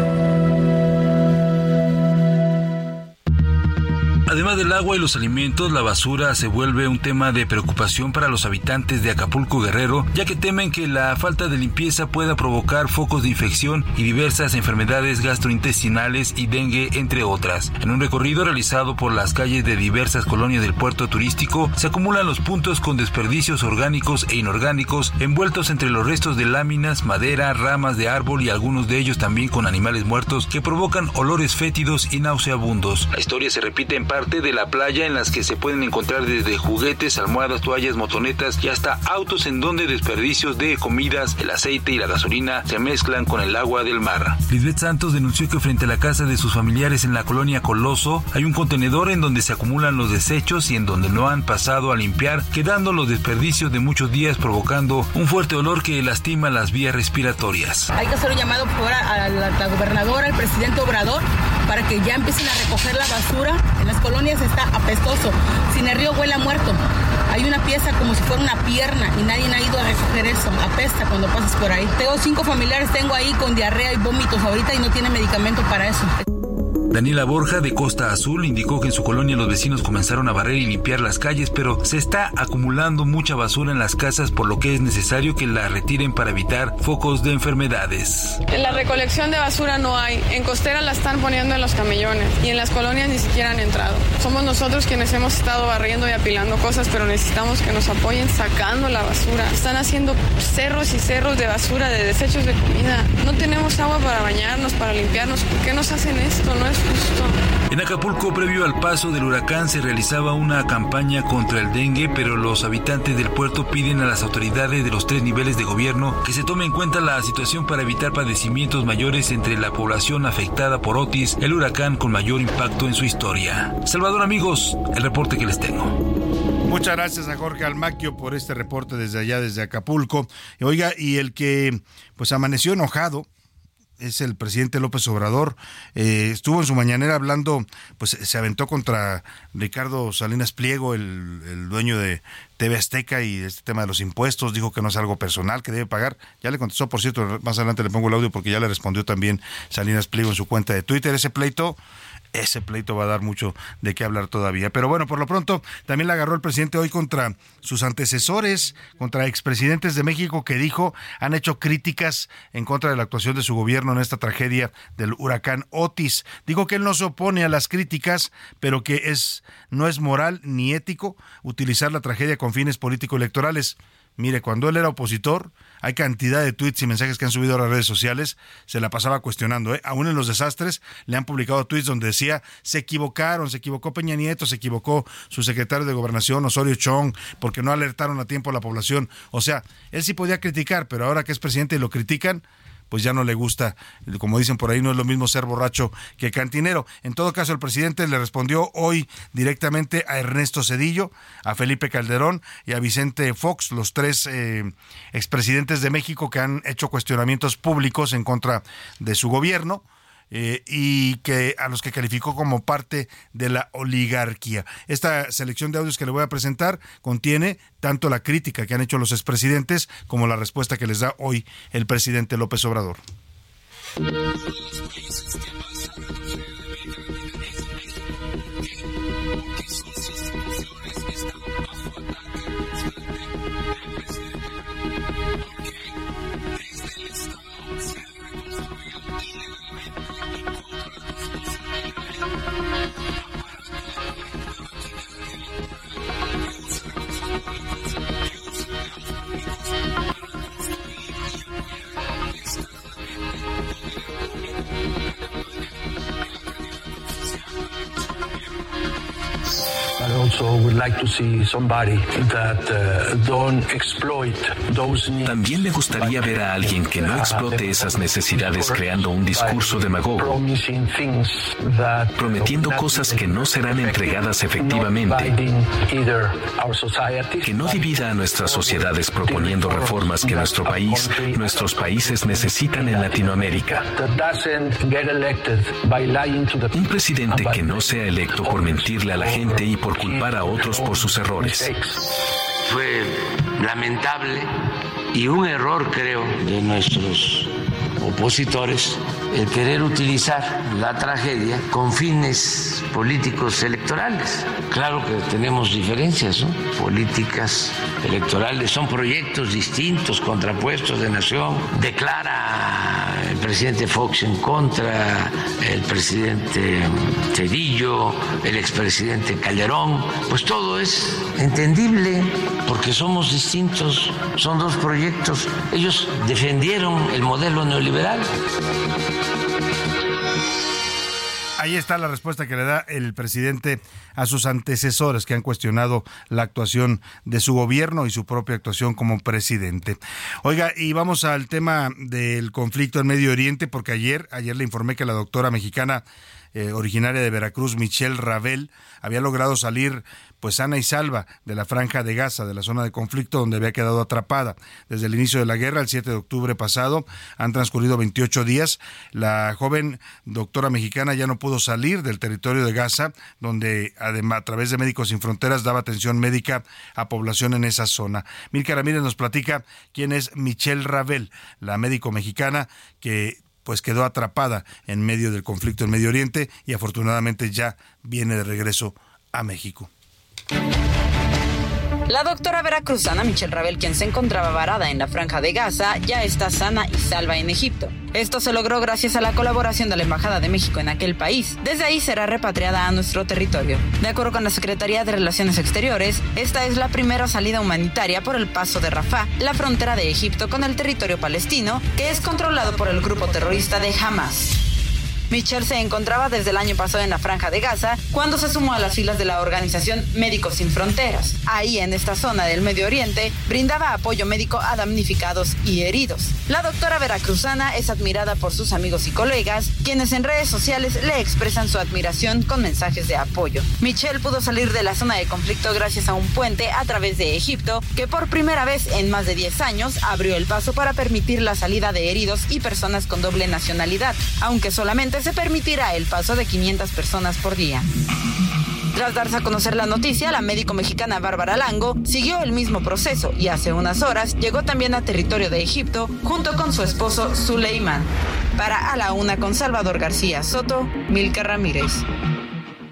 Speaker 19: Además del agua y los alimentos, la basura se vuelve un tema de preocupación para los habitantes de Acapulco Guerrero, ya que temen que la falta de limpieza pueda provocar focos de infección y diversas enfermedades gastrointestinales y dengue, entre otras. En un recorrido realizado por las calles de diversas colonias del puerto turístico, se acumulan los puntos con desperdicios orgánicos e inorgánicos envueltos entre los restos de láminas, madera, ramas de árbol y algunos de ellos también con animales muertos que provocan olores fétidos y nauseabundos. La historia se repite en parte de la playa en las que se pueden encontrar desde juguetes, almohadas, toallas, motonetas y hasta autos en donde desperdicios de comidas, el aceite y la gasolina se mezclan con el agua del mar. Lisbeth Santos denunció que frente a la casa de sus familiares en la colonia Coloso hay un contenedor en donde se acumulan los desechos y en donde no han pasado a limpiar, quedando los desperdicios de muchos días provocando un fuerte olor que lastima las vías respiratorias.
Speaker 20: Hay que hacer un llamado por a la, la gobernadora, al presidente Obrador, para que ya empiecen a recoger la basura en las colonias está apestoso. Sin el río huele a muerto. Hay una pieza como si fuera una pierna y nadie ha ido a recoger eso. Apesta cuando pasas por ahí. Tengo cinco familiares, tengo ahí con diarrea y vómitos ahorita y no tiene medicamento para eso.
Speaker 19: Daniela Borja de Costa Azul indicó que en su colonia los vecinos comenzaron a barrer y limpiar las calles, pero se está acumulando mucha basura en las casas por lo que es necesario que la retiren para evitar focos de enfermedades.
Speaker 21: En la recolección de basura no hay, en costera la están poniendo en los camellones y en las colonias ni siquiera han entrado. Somos nosotros quienes hemos estado barriendo y apilando cosas, pero necesitamos que nos apoyen sacando la basura. Están haciendo cerros y cerros de basura, de desechos de comida. No tenemos agua para bañarnos, para limpiarnos. ¿Por qué nos hacen esto? No es
Speaker 19: en Acapulco, previo al paso del huracán, se realizaba una campaña contra el dengue, pero los habitantes del puerto piden a las autoridades de los tres niveles de gobierno que se tome en cuenta la situación para evitar padecimientos mayores entre la población afectada por Otis, el huracán con mayor impacto en su historia. Salvador amigos, el reporte que les tengo.
Speaker 7: Muchas gracias a Jorge Almaquio por este reporte desde allá, desde Acapulco. Oiga, y el que pues amaneció enojado es el presidente López Obrador. Eh, estuvo en su mañanera hablando, pues se aventó contra Ricardo Salinas Pliego, el, el, dueño de TV Azteca y este tema de los impuestos. Dijo que no es algo personal, que debe pagar. Ya le contestó, por cierto, más adelante le pongo el audio porque ya le respondió también Salinas Pliego en su cuenta de Twitter. Ese pleito ese pleito va a dar mucho de qué hablar todavía. Pero bueno, por lo pronto también la agarró el presidente hoy contra sus antecesores, contra expresidentes de México que dijo han hecho críticas en contra de la actuación de su gobierno en esta tragedia del huracán Otis. Dijo que él no se opone a las críticas, pero que es no es moral ni ético utilizar la tragedia con fines político-electorales. Mire, cuando él era opositor, hay cantidad de tweets y mensajes que han subido a las redes sociales, se la pasaba cuestionando. ¿eh? Aún en los desastres le han publicado tweets donde decía, se equivocaron, se equivocó Peña Nieto, se equivocó su secretario de gobernación, Osorio Chong, porque no alertaron a tiempo a la población. O sea, él sí podía criticar, pero ahora que es presidente y lo critican, pues ya no le gusta, como dicen por ahí, no es lo mismo ser borracho que cantinero. En todo caso, el presidente le respondió hoy directamente a Ernesto Cedillo, a Felipe Calderón y a Vicente Fox, los tres eh, expresidentes de México que han hecho cuestionamientos públicos en contra de su gobierno. Eh, y que a los que calificó como parte de la oligarquía. Esta selección de audios que le voy a presentar contiene tanto la crítica que han hecho los expresidentes como la respuesta que les da hoy el presidente López Obrador.
Speaker 22: También le gustaría ver a alguien que no explote esas necesidades creando un discurso demagogo, prometiendo cosas que no serán entregadas efectivamente, que no divida a nuestras sociedades proponiendo reformas que nuestro país, nuestros países necesitan en Latinoamérica. Un presidente que no sea electo por mentirle a la gente y por culpar a otros por sus errores.
Speaker 6: Fue lamentable y un error, creo, de nuestros opositores el querer utilizar la tragedia con fines políticos electorales. Claro que tenemos diferencias. Políticas electorales son proyectos distintos, contrapuestos de nación. Declara el presidente Fox en contra, el presidente Cedillo, el expresidente Calderón. Pues todo es entendible porque somos distintos, son dos proyectos. Ellos defendieron el modelo neoliberal.
Speaker 7: Ahí está la respuesta que le da el presidente a sus antecesores que han cuestionado la actuación de su gobierno y su propia actuación como presidente. Oiga, y vamos al tema del conflicto en Medio Oriente, porque ayer, ayer le informé que la doctora mexicana eh, originaria de Veracruz, Michelle Ravel, había logrado salir pues sana y salva de la franja de Gaza, de la zona de conflicto donde había quedado atrapada. Desde el inicio de la guerra, el 7 de octubre pasado, han transcurrido 28 días. La joven doctora mexicana ya no pudo salir del territorio de Gaza, donde además a través de Médicos Sin Fronteras daba atención médica a población en esa zona. Milka Ramírez nos platica quién es Michelle Ravel, la médico mexicana que pues quedó atrapada en medio del conflicto en Medio Oriente y afortunadamente ya viene de regreso a México.
Speaker 23: La doctora veracruzana Michelle Ravel, quien se encontraba varada en la franja de Gaza, ya está sana y salva en Egipto. Esto se logró gracias a la colaboración de la Embajada de México en aquel país. Desde ahí será repatriada a nuestro territorio. De acuerdo con la Secretaría de Relaciones Exteriores, esta es la primera salida humanitaria por el paso de Rafah, la frontera de Egipto con el territorio palestino, que es controlado por el grupo terrorista de Hamas. Michelle se encontraba desde el año pasado en la Franja de Gaza cuando se sumó a las filas de la organización Médicos Sin Fronteras. Ahí, en esta zona del Medio Oriente, brindaba apoyo médico a damnificados y heridos. La doctora veracruzana es admirada por sus amigos y colegas, quienes en redes sociales le expresan su admiración con mensajes de apoyo. Michelle pudo salir de la zona de conflicto gracias a un puente a través de Egipto que por primera vez en más de 10 años abrió el paso para permitir la salida de heridos y personas con doble nacionalidad, aunque solamente se permitirá el paso de 500 personas por día. Tras darse a conocer la noticia, la médico mexicana Bárbara Lango siguió el mismo proceso y hace unas horas llegó también a territorio de Egipto junto con su esposo Suleiman. Para A la Una con Salvador García Soto, Milka Ramírez.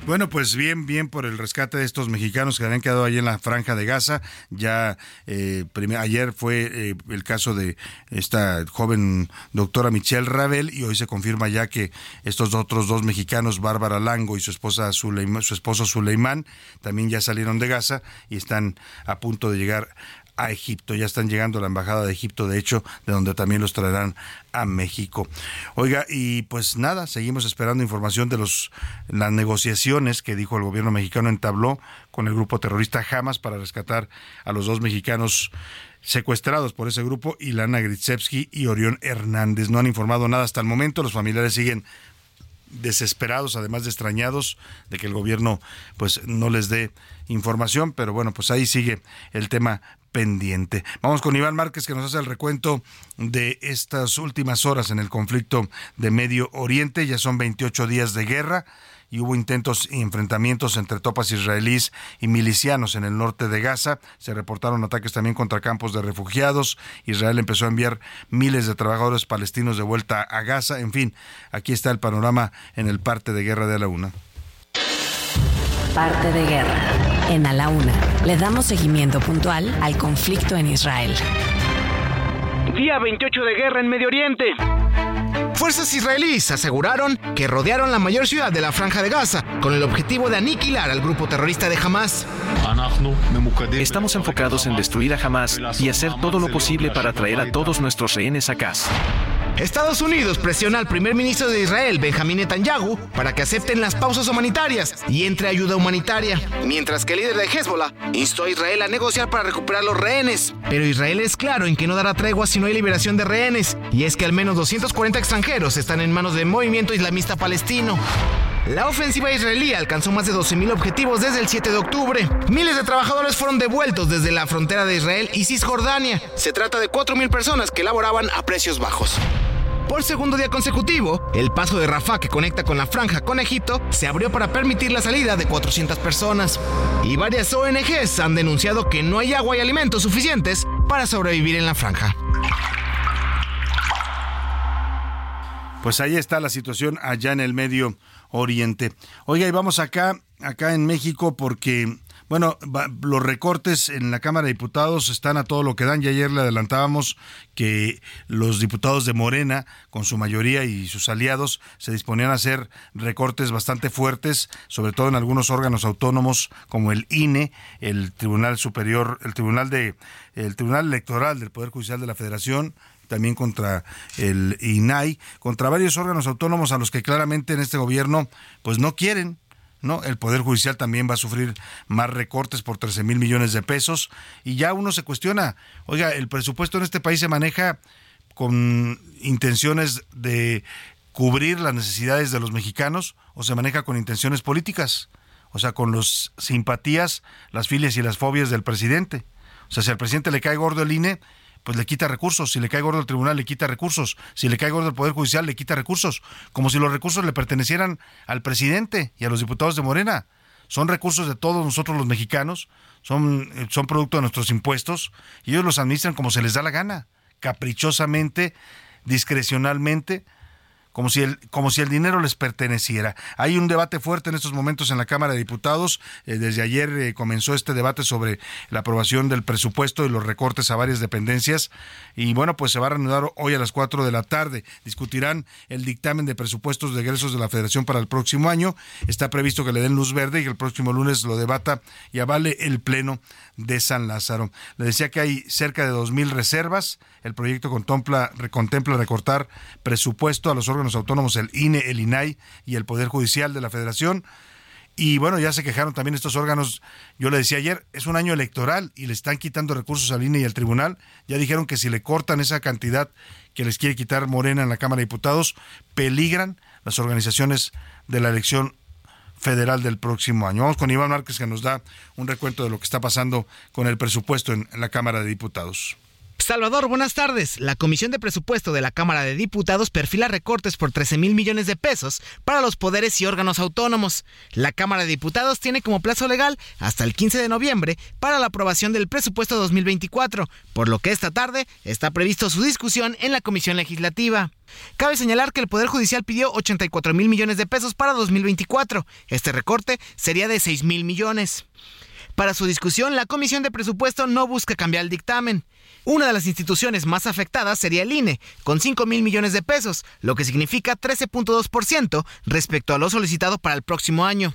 Speaker 7: Bueno, pues bien, bien por el rescate de estos mexicanos que habían quedado ahí en la franja de Gaza. Ya eh, ayer fue eh, el caso de esta joven doctora Michelle Ravel y hoy se confirma ya que estos otros dos mexicanos, Bárbara Lango y su esposa su esposo Suleimán, también ya salieron de Gaza y están a punto de llegar a Egipto. Ya están llegando a la embajada de Egipto, de hecho, de donde también los traerán a México. Oiga, y pues nada, seguimos esperando información de los las negociaciones que dijo el gobierno mexicano entabló con el grupo terrorista Hamas para rescatar a los dos mexicanos secuestrados por ese grupo, Ilana Gritsevsky y Orión Hernández. No han informado nada hasta el momento, los familiares siguen desesperados, además de extrañados de que el gobierno pues no les dé información, pero bueno, pues ahí sigue el tema pendiente. Vamos con Iván Márquez que nos hace el recuento de estas últimas horas en el conflicto de Medio Oriente. Ya son 28 días de guerra y hubo intentos y enfrentamientos entre tropas israelíes y milicianos en el norte de Gaza. Se reportaron ataques también contra campos de refugiados. Israel empezó a enviar miles de trabajadores palestinos de vuelta a Gaza. En fin, aquí está el panorama en el parte de guerra de la UNA.
Speaker 1: Parte de guerra. En A la Una le damos seguimiento puntual al conflicto en Israel.
Speaker 24: Día 28 de guerra en Medio Oriente. Fuerzas israelíes aseguraron que rodearon la mayor ciudad de la Franja de Gaza con el objetivo de aniquilar al grupo terrorista de Hamas.
Speaker 25: Estamos enfocados en destruir a Hamas y hacer todo lo posible para traer a todos nuestros rehenes a casa.
Speaker 24: Estados Unidos presiona al primer ministro de Israel, Benjamín Netanyahu, para que acepten las pausas humanitarias y entre ayuda humanitaria, mientras que el líder de Hezbollah instó a Israel a negociar para recuperar los rehenes. Pero Israel es claro en que no dará tregua si no hay liberación de rehenes, y es que al menos 240 extranjeros están en manos del movimiento islamista palestino. La ofensiva israelí alcanzó más de 12.000 objetivos desde el 7 de octubre. Miles de trabajadores fueron devueltos desde la frontera de Israel y Cisjordania. Se trata de 4.000 personas que laboraban a precios bajos. Por segundo día consecutivo, el paso de Rafah que conecta con la franja con Egipto se abrió para permitir la salida de 400 personas. Y varias ONGs han denunciado que no hay agua y alimentos suficientes para sobrevivir en la franja.
Speaker 7: Pues ahí está la situación allá en el Medio Oriente. Oiga, y vamos acá, acá en México, porque bueno, los recortes en la Cámara de Diputados están a todo lo que dan. Y ayer le adelantábamos que los diputados de Morena, con su mayoría y sus aliados, se disponían a hacer recortes bastante fuertes, sobre todo en algunos órganos autónomos como el INE, el Tribunal Superior, el Tribunal de el Tribunal Electoral del Poder Judicial de la Federación también contra el INAI, contra varios órganos autónomos a los que claramente en este gobierno pues no quieren, ¿no? El Poder Judicial también va a sufrir más recortes por 13 mil millones de pesos y ya uno se cuestiona, oiga, el presupuesto en este país se maneja con intenciones de cubrir las necesidades de los mexicanos o se maneja con intenciones políticas, o sea, con las simpatías, las filias y las fobias del presidente. O sea, si al presidente le cae gordo el INE, pues le quita recursos. Si le cae gordo el tribunal, le quita recursos. Si le cae gordo el Poder Judicial, le quita recursos. Como si los recursos le pertenecieran al presidente y a los diputados de Morena. Son recursos de todos nosotros los mexicanos, son, eh, son producto de nuestros impuestos y ellos los administran como se les da la gana, caprichosamente, discrecionalmente como si el, como si el dinero les perteneciera. Hay un debate fuerte en estos momentos en la Cámara de Diputados. Eh, desde ayer eh, comenzó este debate sobre la aprobación del presupuesto y los recortes a varias dependencias. Y bueno, pues se va a reanudar hoy a las 4 de la tarde. Discutirán el dictamen de presupuestos de egresos de la Federación para el próximo año. Está previsto que le den luz verde y que el próximo lunes lo debata y avale el Pleno de San Lázaro. Le decía que hay cerca de 2.000 reservas. El proyecto contempla, contempla recortar presupuesto a los órganos autónomos, el INE, el INAI y el Poder Judicial de la Federación. Y bueno, ya se quejaron también estos órganos. Yo le decía ayer, es un año electoral y le están quitando recursos al INE y al tribunal. Ya dijeron que si le cortan esa cantidad que les quiere quitar Morena en la Cámara de Diputados, peligran las organizaciones de la elección federal del próximo año. Vamos con Iván Márquez que nos da un recuento de lo que está pasando con el presupuesto en, la Cámara de Diputados.
Speaker 24: Salvador, buenas tardes. La Comisión de Presupuesto de la Cámara de Diputados perfila recortes por 13 mil millones de pesos para los poderes y órganos autónomos. La Cámara de Diputados tiene como plazo legal hasta el 15 de noviembre para la aprobación del presupuesto 2024, por lo que esta tarde está previsto su discusión en la Comisión Legislativa. Cabe señalar que el Poder Judicial pidió 84 mil millones de pesos para 2024. Este recorte sería de 6 mil millones. Para su discusión, la Comisión de Presupuesto no busca cambiar el dictamen. Una de las instituciones más afectadas sería el INE, con 5 mil millones de pesos, lo que significa 13.2% respecto a lo solicitado para el próximo año.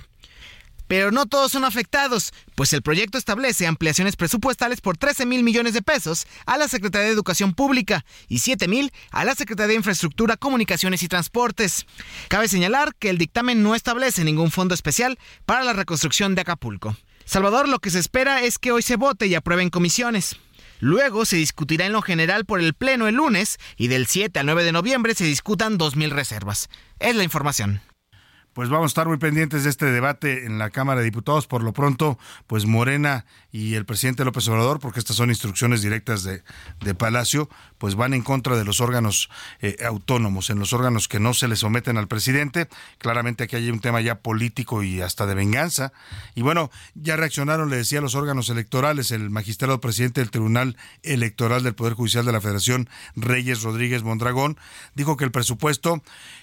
Speaker 24: Pero no todos son afectados, pues el proyecto establece ampliaciones presupuestales por 13 mil millones de pesos a la Secretaría de Educación Pública y 7 mil a la Secretaría de Infraestructura, Comunicaciones y Transportes. Cabe señalar que el dictamen no establece ningún fondo especial para la reconstrucción de Acapulco. Salvador, lo que se espera es que hoy se vote y apruebe en comisiones. Luego se discutirá en lo general por el Pleno el lunes y del 7 al 9 de noviembre se discutan 2.000 reservas. Es la información.
Speaker 7: Pues vamos a estar muy pendientes de este debate en la Cámara de Diputados. Por lo pronto, pues Morena y el presidente López Obrador, porque estas son instrucciones directas de, de Palacio, pues van en contra de los órganos eh, autónomos, en los órganos que no se le someten al presidente. Claramente aquí hay un tema ya político y hasta de venganza. Y bueno, ya reaccionaron, le decía, los órganos electorales. El magistrado presidente del Tribunal Electoral del Poder Judicial de la Federación, Reyes Rodríguez Mondragón, dijo que el presupuesto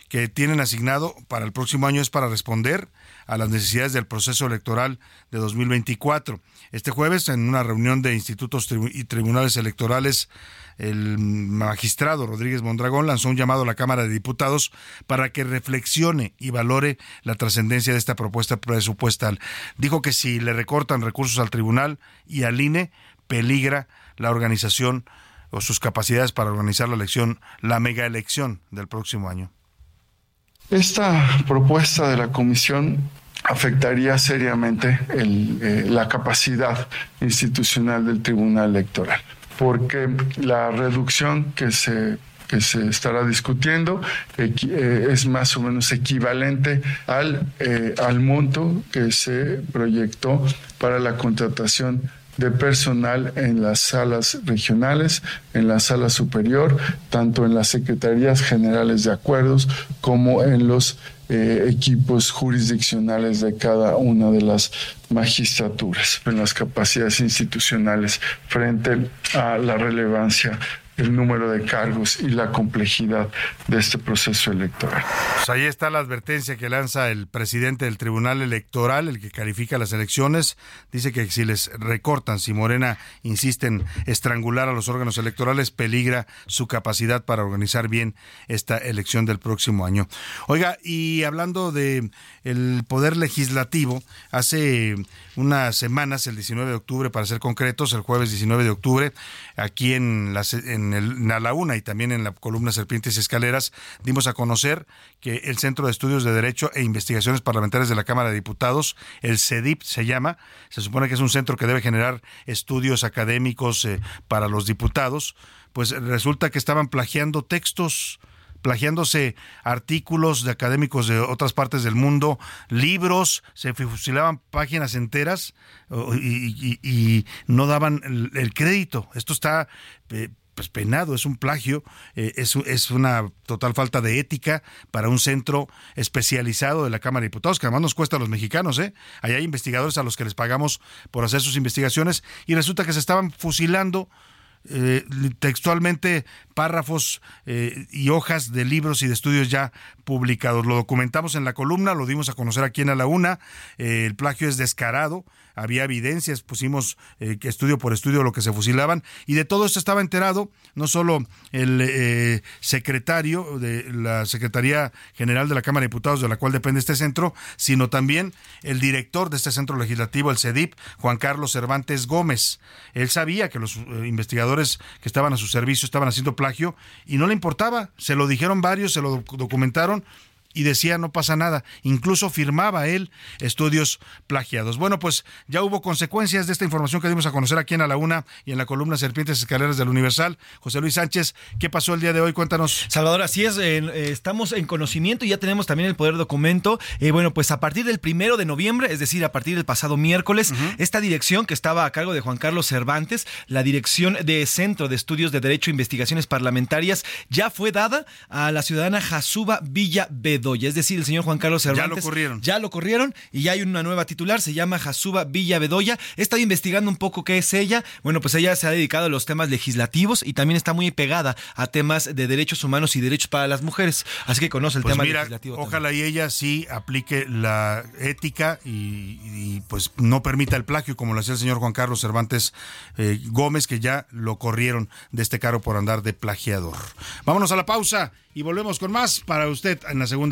Speaker 7: que tienen asignado para el próximo año es para responder a las necesidades del proceso electoral de 2024. Este jueves, en una reunión de institutos y tribunales electorales, el magistrado Rodríguez Mondragón lanzó un llamado a la Cámara de Diputados para que reflexione y valore la trascendencia de esta propuesta presupuestal. Dijo que si le recortan recursos al tribunal y al INE, peligra la organización o sus capacidades para organizar la elección, la mega elección del próximo año.
Speaker 26: Esta propuesta de la Comisión afectaría seriamente eh, la capacidad institucional del Tribunal Electoral, porque la reducción que se que se estará discutiendo eh, es más o menos equivalente al, eh, al monto que se proyectó para la contratación de personal en las salas regionales, en la sala superior, tanto en las secretarías generales de acuerdos como en los eh, equipos jurisdiccionales de cada una de las magistraturas, en las capacidades institucionales frente a la relevancia el número de cargos y la complejidad de este proceso electoral.
Speaker 7: Pues ahí está la advertencia que lanza el presidente del Tribunal Electoral, el que califica las elecciones. Dice que si les recortan, si Morena insiste en estrangular a los órganos electorales, peligra su capacidad para organizar bien esta elección del próximo año. Oiga, y hablando de el poder legislativo, hace unas semanas, el 19 de octubre, para ser concretos, el jueves 19 de octubre, aquí en, la, en, el, en la Laguna y también en la columna Serpientes y Escaleras, dimos a conocer que el Centro de Estudios de Derecho e Investigaciones Parlamentarias de la Cámara de Diputados, el CEDIP se llama, se supone que es un centro que debe generar estudios académicos eh, para los diputados, pues resulta que estaban plagiando textos plagiándose artículos de académicos de otras partes del mundo, libros, se fusilaban páginas enteras y, no daban el, crédito. Esto está pues penado, es un plagio, eh, es, es, una total falta de ética para un centro especializado de la Cámara de Diputados, que además nos cuesta a los mexicanos, ¿eh? Allá hay investigadores a los que les pagamos por hacer sus investigaciones y resulta que se estaban fusilando eh, textualmente párrafos eh, y hojas de libros y de estudios ya publicados. Lo documentamos en la columna, lo dimos a conocer aquí en A la Una. Eh, el plagio es descarado, había evidencias, pusimos que estudio por estudio lo que se fusilaban y de todo esto estaba enterado no solo el secretario de la Secretaría General de la Cámara de Diputados, de la cual depende este centro, sino también el director de este centro legislativo, el CEDIP, Juan Carlos Cervantes Gómez. Él sabía que los investigadores que estaban a su servicio estaban haciendo plagio y no le importaba. Se lo dijeron varios, se lo documentaron y decía no pasa nada. Incluso firmaba él estudios plagiados. Bueno, pues ya hubo consecuencias de esta información que dimos a conocer aquí en A la Una y en la columna Serpientes Escaleras del Universal. José Luis Sánchez, ¿qué pasó el día de hoy? Cuéntanos.
Speaker 27: Salvador, así es, eh, estamos en conocimiento y ya tenemos también el poder documento. Eh, bueno, pues a partir del primero de noviembre, es decir, a partir del pasado miércoles, esta dirección que estaba a cargo de Juan Carlos Cervantes, la dirección de Centro de Estudios de Derecho e Investigaciones Parlamentarias, ya fue dada a la ciudadana Jasuba Villa Bedoya. Es decir, el señor Juan Carlos Cervantes.
Speaker 7: Ya lo corrieron.
Speaker 27: Ya lo corrieron y ya hay una nueva titular, se llama Jasuba Villa Bedoya. He estado investigando un poco qué es ella. Bueno, pues ella se ha dedicado a los temas legislativos y también está muy pegada a temas de derechos humanos y derechos para las mujeres. Así que conoce el
Speaker 7: Pues
Speaker 27: tema
Speaker 7: mira,
Speaker 27: legislativo. también.
Speaker 7: ojalá y ella sí aplique la ética y, y, pues no permita el plagio como lo hacía el señor Juan Carlos Cervantes eh, Gómez, que ya lo corrieron de este cargo por andar de plagiador. Vámonos a la pausa y volvemos con más para usted en la segunda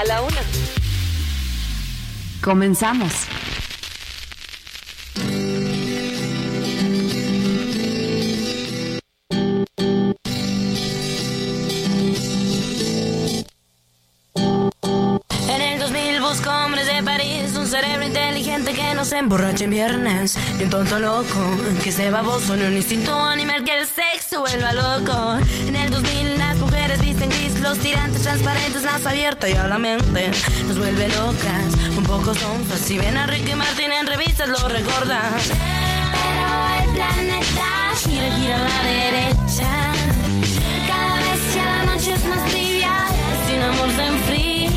Speaker 2: A la una.
Speaker 1: Comenzamos.
Speaker 15: En el 2000 busco hombres de París, un cerebro inteligente que no se emborrache en viernes, y un tonto loco que se baboso en un instinto animal que el sexo vuelva loco. En el 2000 los tirantes transparentes, las abiertas y a la mente nos vuelve locas, un poco sonfas. Si ven a Ricky Martin en revistas lo recordan. Pero el planeta gira, gira a la derecha. Cada vez que la noche es más tibia, sin amor se enfría.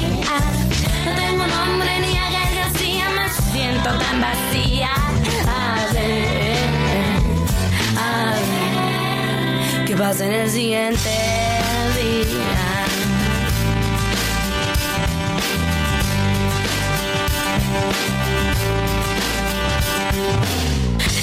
Speaker 15: No tengo nombre ni a Gael García, me siento tan vacía. A ver, a ver, ¿qué pasa en el siguiente día?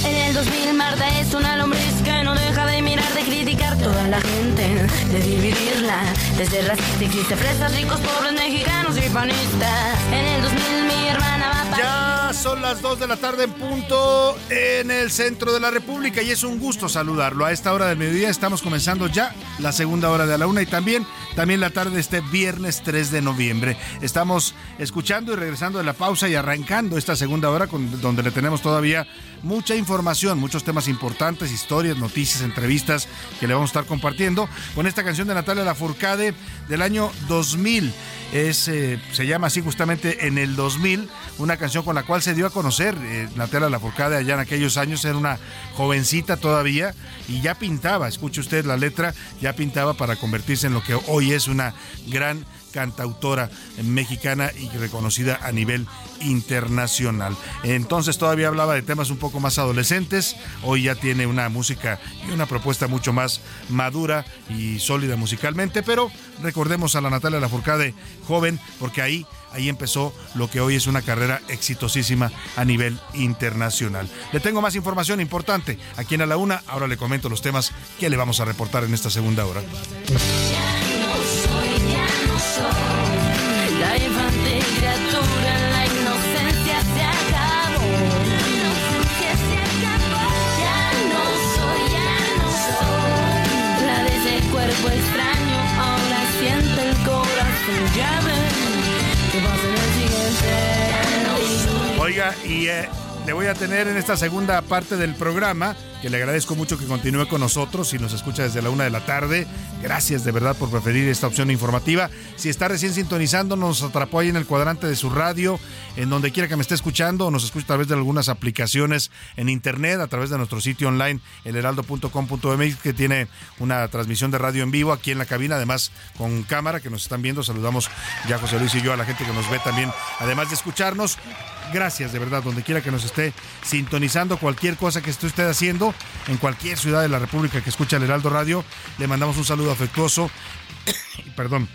Speaker 15: En el 2000 Marta es una lombriz que no deja de mirar, de criticar toda la gente, de dividirla, desde racista y triste, fresas, ricos, pobres, mexicanos y panistas. En el 2000 mi hermana.
Speaker 7: Ya son las 2 de la tarde en punto en el centro de la República y es un gusto saludarlo. A esta hora del mediodía estamos comenzando ya la segunda hora de la una y también, también la tarde de este viernes 3 de noviembre. Estamos escuchando y regresando de la pausa y arrancando esta segunda hora con, donde le tenemos todavía mucha información, muchos temas importantes, historias, noticias, entrevistas que le vamos a estar compartiendo con esta canción de Natalia Lafourcade del año 2000. Es, eh, se llama así justamente en el 2000, una canción con la cual se dio a conocer eh, Natalia Lafourcade allá en aquellos años, era una jovencita todavía y ya pintaba, escuche usted la letra, ya pintaba para convertirse en lo que hoy es una gran cantautora mexicana y reconocida a nivel internacional. Entonces todavía hablaba de temas un poco más adolescentes, hoy ya tiene una música y una propuesta mucho más madura y sólida musicalmente, pero recordemos a la Natalia Lafourcade joven porque ahí ahí empezó lo que hoy es una carrera exitosísima a nivel internacional. Le tengo más información importante aquí en A la Una, ahora le comento los temas que le vamos a reportar en esta segunda hora.
Speaker 15: La infante criatura, la inocencia se acabó. La inocencia se acabó. Ya no soy, ya no soy. La de ese cuerpo extraño, ahora siente el corazón. Ya ven, ¿qué pasa en el siguiente?
Speaker 7: Oiga, y eh, le voy a tener en esta segunda parte del programa, que le agradezco mucho que continúe con nosotros y nos escucha desde la una de la tarde. Gracias de verdad por preferir esta opción informativa. Si está recién sintonizando, nos atrapó ahí en el cuadrante de su radio, en donde quiera que me esté escuchando, o nos escuche a través de algunas aplicaciones en internet, a través de nuestro sitio online, elheraldo.com.mx, que tiene una transmisión de radio en vivo aquí en la cabina, además con cámara que nos están viendo. Saludamos ya José Luis y yo a la gente que nos ve también, además de escucharnos. Gracias de verdad, donde quiera que nos esté sintonizando, cualquier cosa que esté usted haciendo, en cualquier ciudad de la República que escucha el Heraldo Radio, le mandamos un saludo afectuoso, <coughs> perdón,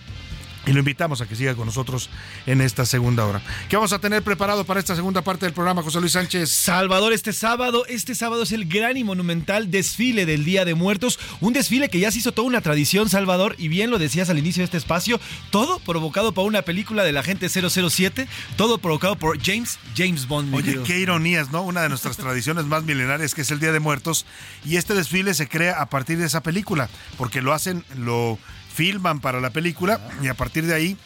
Speaker 7: y lo invitamos a que siga con nosotros en esta segunda hora. ¿Qué vamos a tener preparado para esta segunda parte del programa, José Luis Sánchez?
Speaker 27: Salvador, este sábado, este sábado es el gran y monumental desfile del Día de Muertos, un desfile que ya se hizo toda una tradición, Salvador, y bien lo decías al inicio de este espacio, todo provocado por una película de la gente 007, todo provocado por James James Bond.
Speaker 7: Oye, qué ironías, ¿no? Una de nuestras <laughs> tradiciones más milenarias que es el Día de Muertos y este desfile se crea a partir de esa película, porque lo hacen, lo filman para la película y a partir de ahí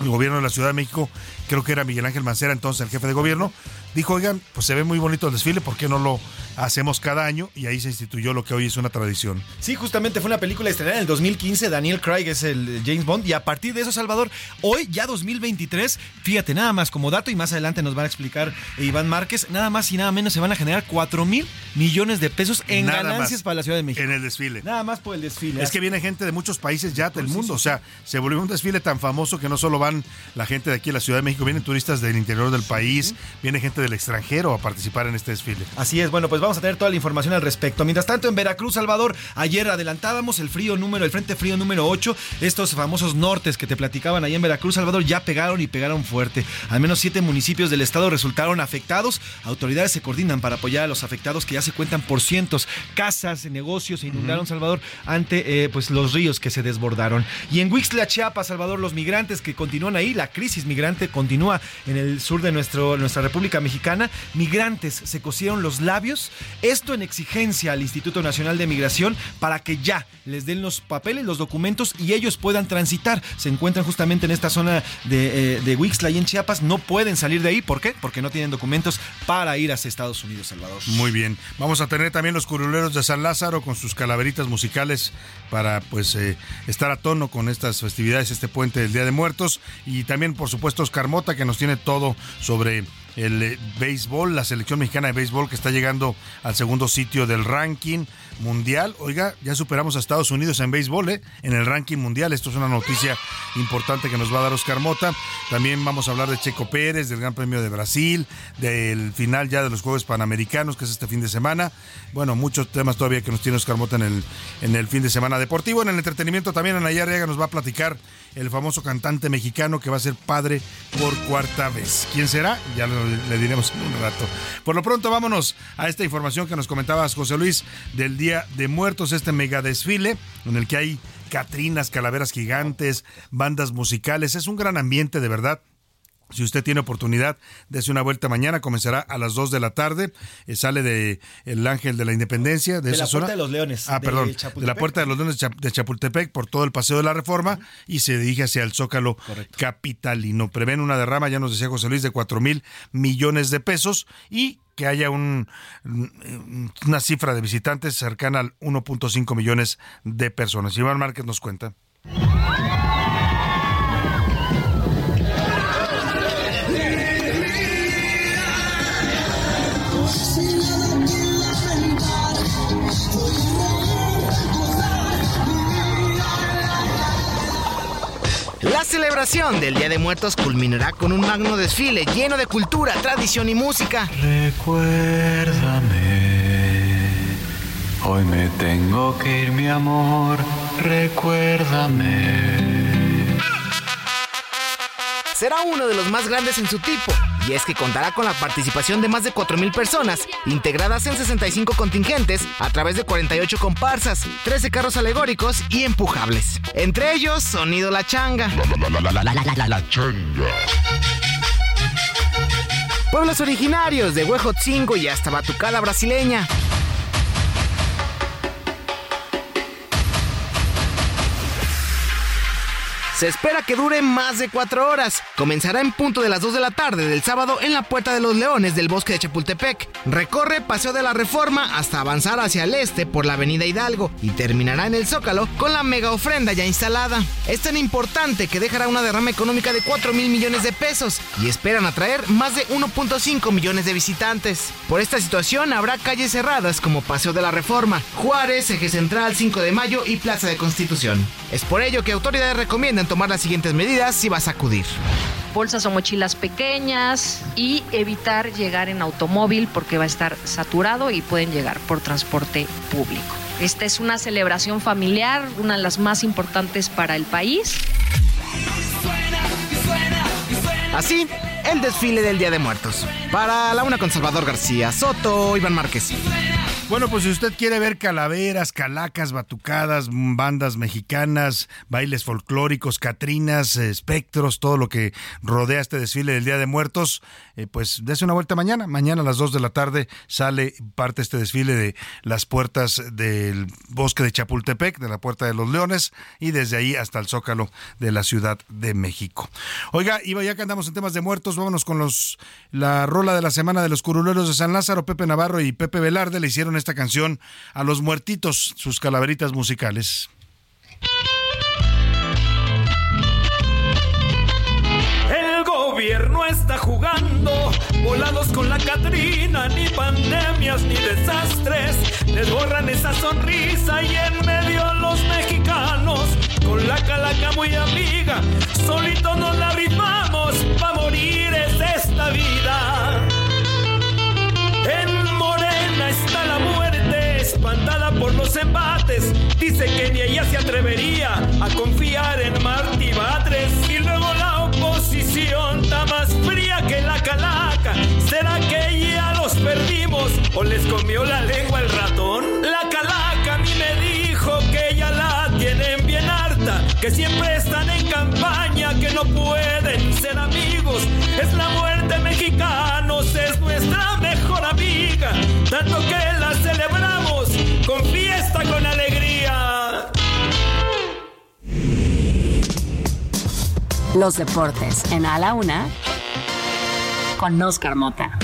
Speaker 7: el gobierno de la Ciudad de México, creo que era Miguel Ángel Mancera, entonces el jefe de gobierno, dijo, oigan, pues se ve muy bonito el desfile, ¿por qué no lo hacemos cada año? Y ahí se instituyó lo que hoy es una tradición.
Speaker 27: Sí, justamente fue una película estrenada en el 2015. Daniel Craig es el James Bond. Y a partir de eso, Salvador, hoy ya 2023, fíjate, nada más como dato, y más adelante nos van a explicar Iván Márquez, nada más y nada menos se van a generar 4 mil millones de pesos en
Speaker 7: Nada
Speaker 27: ganancias
Speaker 7: más
Speaker 27: para la Ciudad de México.
Speaker 7: En el desfile.
Speaker 27: Nada más por el desfile.
Speaker 7: Es que viene gente de muchos países ya del mundo, o sea, se volvió un desfile tan famoso que no solo van la gente de aquí a la Ciudad de México, vienen turistas del interior del país, viene gente del extranjero a participar en este desfile.
Speaker 27: Así es, bueno, pues vamos a tener toda la información al respecto. Mientras tanto, en Veracruz, Salvador, ayer adelantábamos el frío número, el frente frío número 8. Estos famosos nortes que te platicaban ahí en Veracruz, Salvador, ya pegaron y pegaron fuerte. Al menos siete municipios del estado resultaron afectados. Autoridades se coordinan para apoyar a los afectados que ya se cuentan por cientos. Casas, negocios se inundaron, Salvador, ante eh, pues los ríos que se desbordaron. Y en Huixtla, Chiapas, Salvador, los migrantes que continúan ahí, la crisis migrante continúa en el sur de nuestro, nuestra República Mexicana. Migrantes se cosieron los labios. Esto en exigencia al Instituto Nacional de Migración para que ya les den los papeles, los documentos y ellos puedan transitar. Se encuentran justamente en esta zona de, eh, de Huixtla y en Chiapas. No pueden salir de ahí. ¿Por qué? Porque no tienen documentos para ir hacia Estados Unidos, Salvador.
Speaker 7: Muy bien. Vamos a tener también los curuleros de San Lázaro con sus calaveritas musicales para pues eh, estar a tono con estas festividades, este puente del Día de Muertos. Y también, por supuesto, Oscar Mota, que nos tiene todo sobre el eh, béisbol, la selección mexicana de béisbol que está llegando al segundo sitio del ranking mundial. Oiga, ya superamos a Estados Unidos en béisbol, ¿eh? en el ranking mundial. Esto es una noticia importante que nos va a dar Oscar Mota. También vamos a hablar de Checo Pérez, del Gran Premio de Brasil, del final ya de los Juegos Panamericanos, que es este fin de semana. Bueno, muchos temas todavía que nos tiene Oscar Mota en el, en el fin de semana deportivo. En el entretenimiento también Anaya Arriaga nos va a platicar el famoso cantante mexicano que va a ser padre por cuarta vez. ¿Quién será? Ya lo- le diremos en un rato. Por lo pronto, vámonos a esta información que nos comentabas, José Luis, del Día de Muertos, este mega desfile en el que hay catrinas, calaveras gigantes, bandas musicales. Es un gran ambiente, de verdad. Si usted tiene oportunidad, dése una vuelta mañana, comenzará a las 2 de la tarde, eh, sale de el Ángel de la Independencia, de,
Speaker 27: De
Speaker 7: esa
Speaker 27: la
Speaker 7: zona.
Speaker 27: Puerta de los Leones,
Speaker 7: Ah,
Speaker 27: de
Speaker 7: perdón, de la Puerta de los Leones de Chapultepec por todo el Paseo de la Reforma y se dirige hacia el Zócalo capitalino. Prevén una derrama, ya nos decía José Luis, de 4 mil millones de pesos y que haya un, una cifra de visitantes cercana al 1.5 millones de personas. Iván Márquez nos cuenta.
Speaker 24: Celebración del Día de Muertos culminará con un magno desfile lleno de cultura, tradición y música.
Speaker 28: Recuérdame, hoy me tengo que ir, mi amor. Recuérdame.
Speaker 24: Será uno de los más grandes en su tipo, y es que contará con la participación de más de 4.000 personas, integradas en 65 contingentes, a través de 48 comparsas, 13 carros alegóricos y empujables. Entre ellos, Sonido La Changa. La Changa. Pueblos originarios de Huejotzingo y hasta Batucada brasileña. Se espera que dure más de cuatro horas. Comenzará en punto de las 2 de la tarde del sábado en la Puerta de los Leones del Bosque de Chapultepec. Recorre Paseo de la Reforma hasta avanzar hacia el este por la Avenida Hidalgo y terminará en el Zócalo con la mega ofrenda ya instalada. Es tan importante que dejará una derrama económica de 4 mil millones de pesos y esperan atraer más de 1.5 millones de visitantes. Por esta situación habrá calles cerradas como Paseo de la Reforma, Juárez, Eje Central, 5 de Mayo y Plaza de Constitución. Es por ello que autoridades recomiendan tomar las siguientes medidas si vas a acudir
Speaker 29: bolsas o mochilas pequeñas y evitar llegar en automóvil porque va a estar saturado y pueden llegar por transporte público. Esta es una celebración familiar, una de las más importantes para el país.
Speaker 24: Así, el desfile del Día de Muertos. Para la una con Salvador García Soto, Iván Márquez.
Speaker 7: Bueno, pues si usted quiere ver calaveras, calacas, batucadas, bandas mexicanas, bailes folclóricos, catrinas, espectros, todo lo que rodea este desfile del Día de Muertos, eh, pues dése una vuelta mañana. Mañana a las 2 de la tarde sale parte este desfile de las puertas del bosque de Chapultepec, de la Puerta de los Leones, y desde ahí hasta el Zócalo de la Ciudad de México. Oiga, Iba, ya que andamos en temas de muertos, vámonos con los la rola de la semana de los curuleros de San Lázaro, Pepe Navarro y Pepe Velarde le hicieron esta canción a los muertitos, sus calaveritas musicales.
Speaker 30: El gobierno está jugando, volados con la Catrina, ni pandemias ni desastres, les borran esa sonrisa y en medio los mexicanos, con la calaca muy amiga, solito nos la rifamos, embates. Dice que ni ella se atrevería a confiar en Martí Batres. Y luego la oposición está más fría que la calaca. ¿Será que ya los perdimos o les comió la lengua el ratón? La calaca a mí me dijo que ya la tienen bien harta, que siempre están en campaña, que no pueden ser amigos. Es la muerte mexicanos, es nuestra mejor amiga, tanto que
Speaker 1: Los deportes en A la Una con Oscar Mota.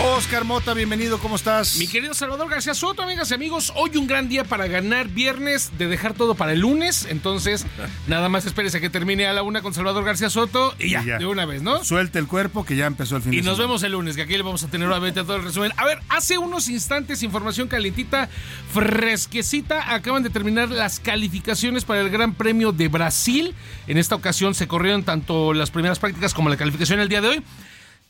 Speaker 7: Oscar Mota, bienvenido, ¿cómo estás?
Speaker 31: Mi querido Salvador García Soto, amigas y amigos, hoy un gran día para ganar viernes, de dejar todo para el lunes, entonces <laughs> nada más espérese a que termine a la una con Salvador García Soto y ya, de una vez, ¿no?
Speaker 7: Suelte el cuerpo que ya empezó el fin
Speaker 31: Y
Speaker 7: de
Speaker 31: nos
Speaker 7: semana.
Speaker 31: vemos el lunes, que aquí le vamos a tener obviamente todo el resumen. A ver, hace unos instantes, información calientita, fresquecita, acaban de terminar las calificaciones para el Gran Premio de Brasil. En esta ocasión se corrieron tanto las primeras prácticas como la calificación el día de hoy.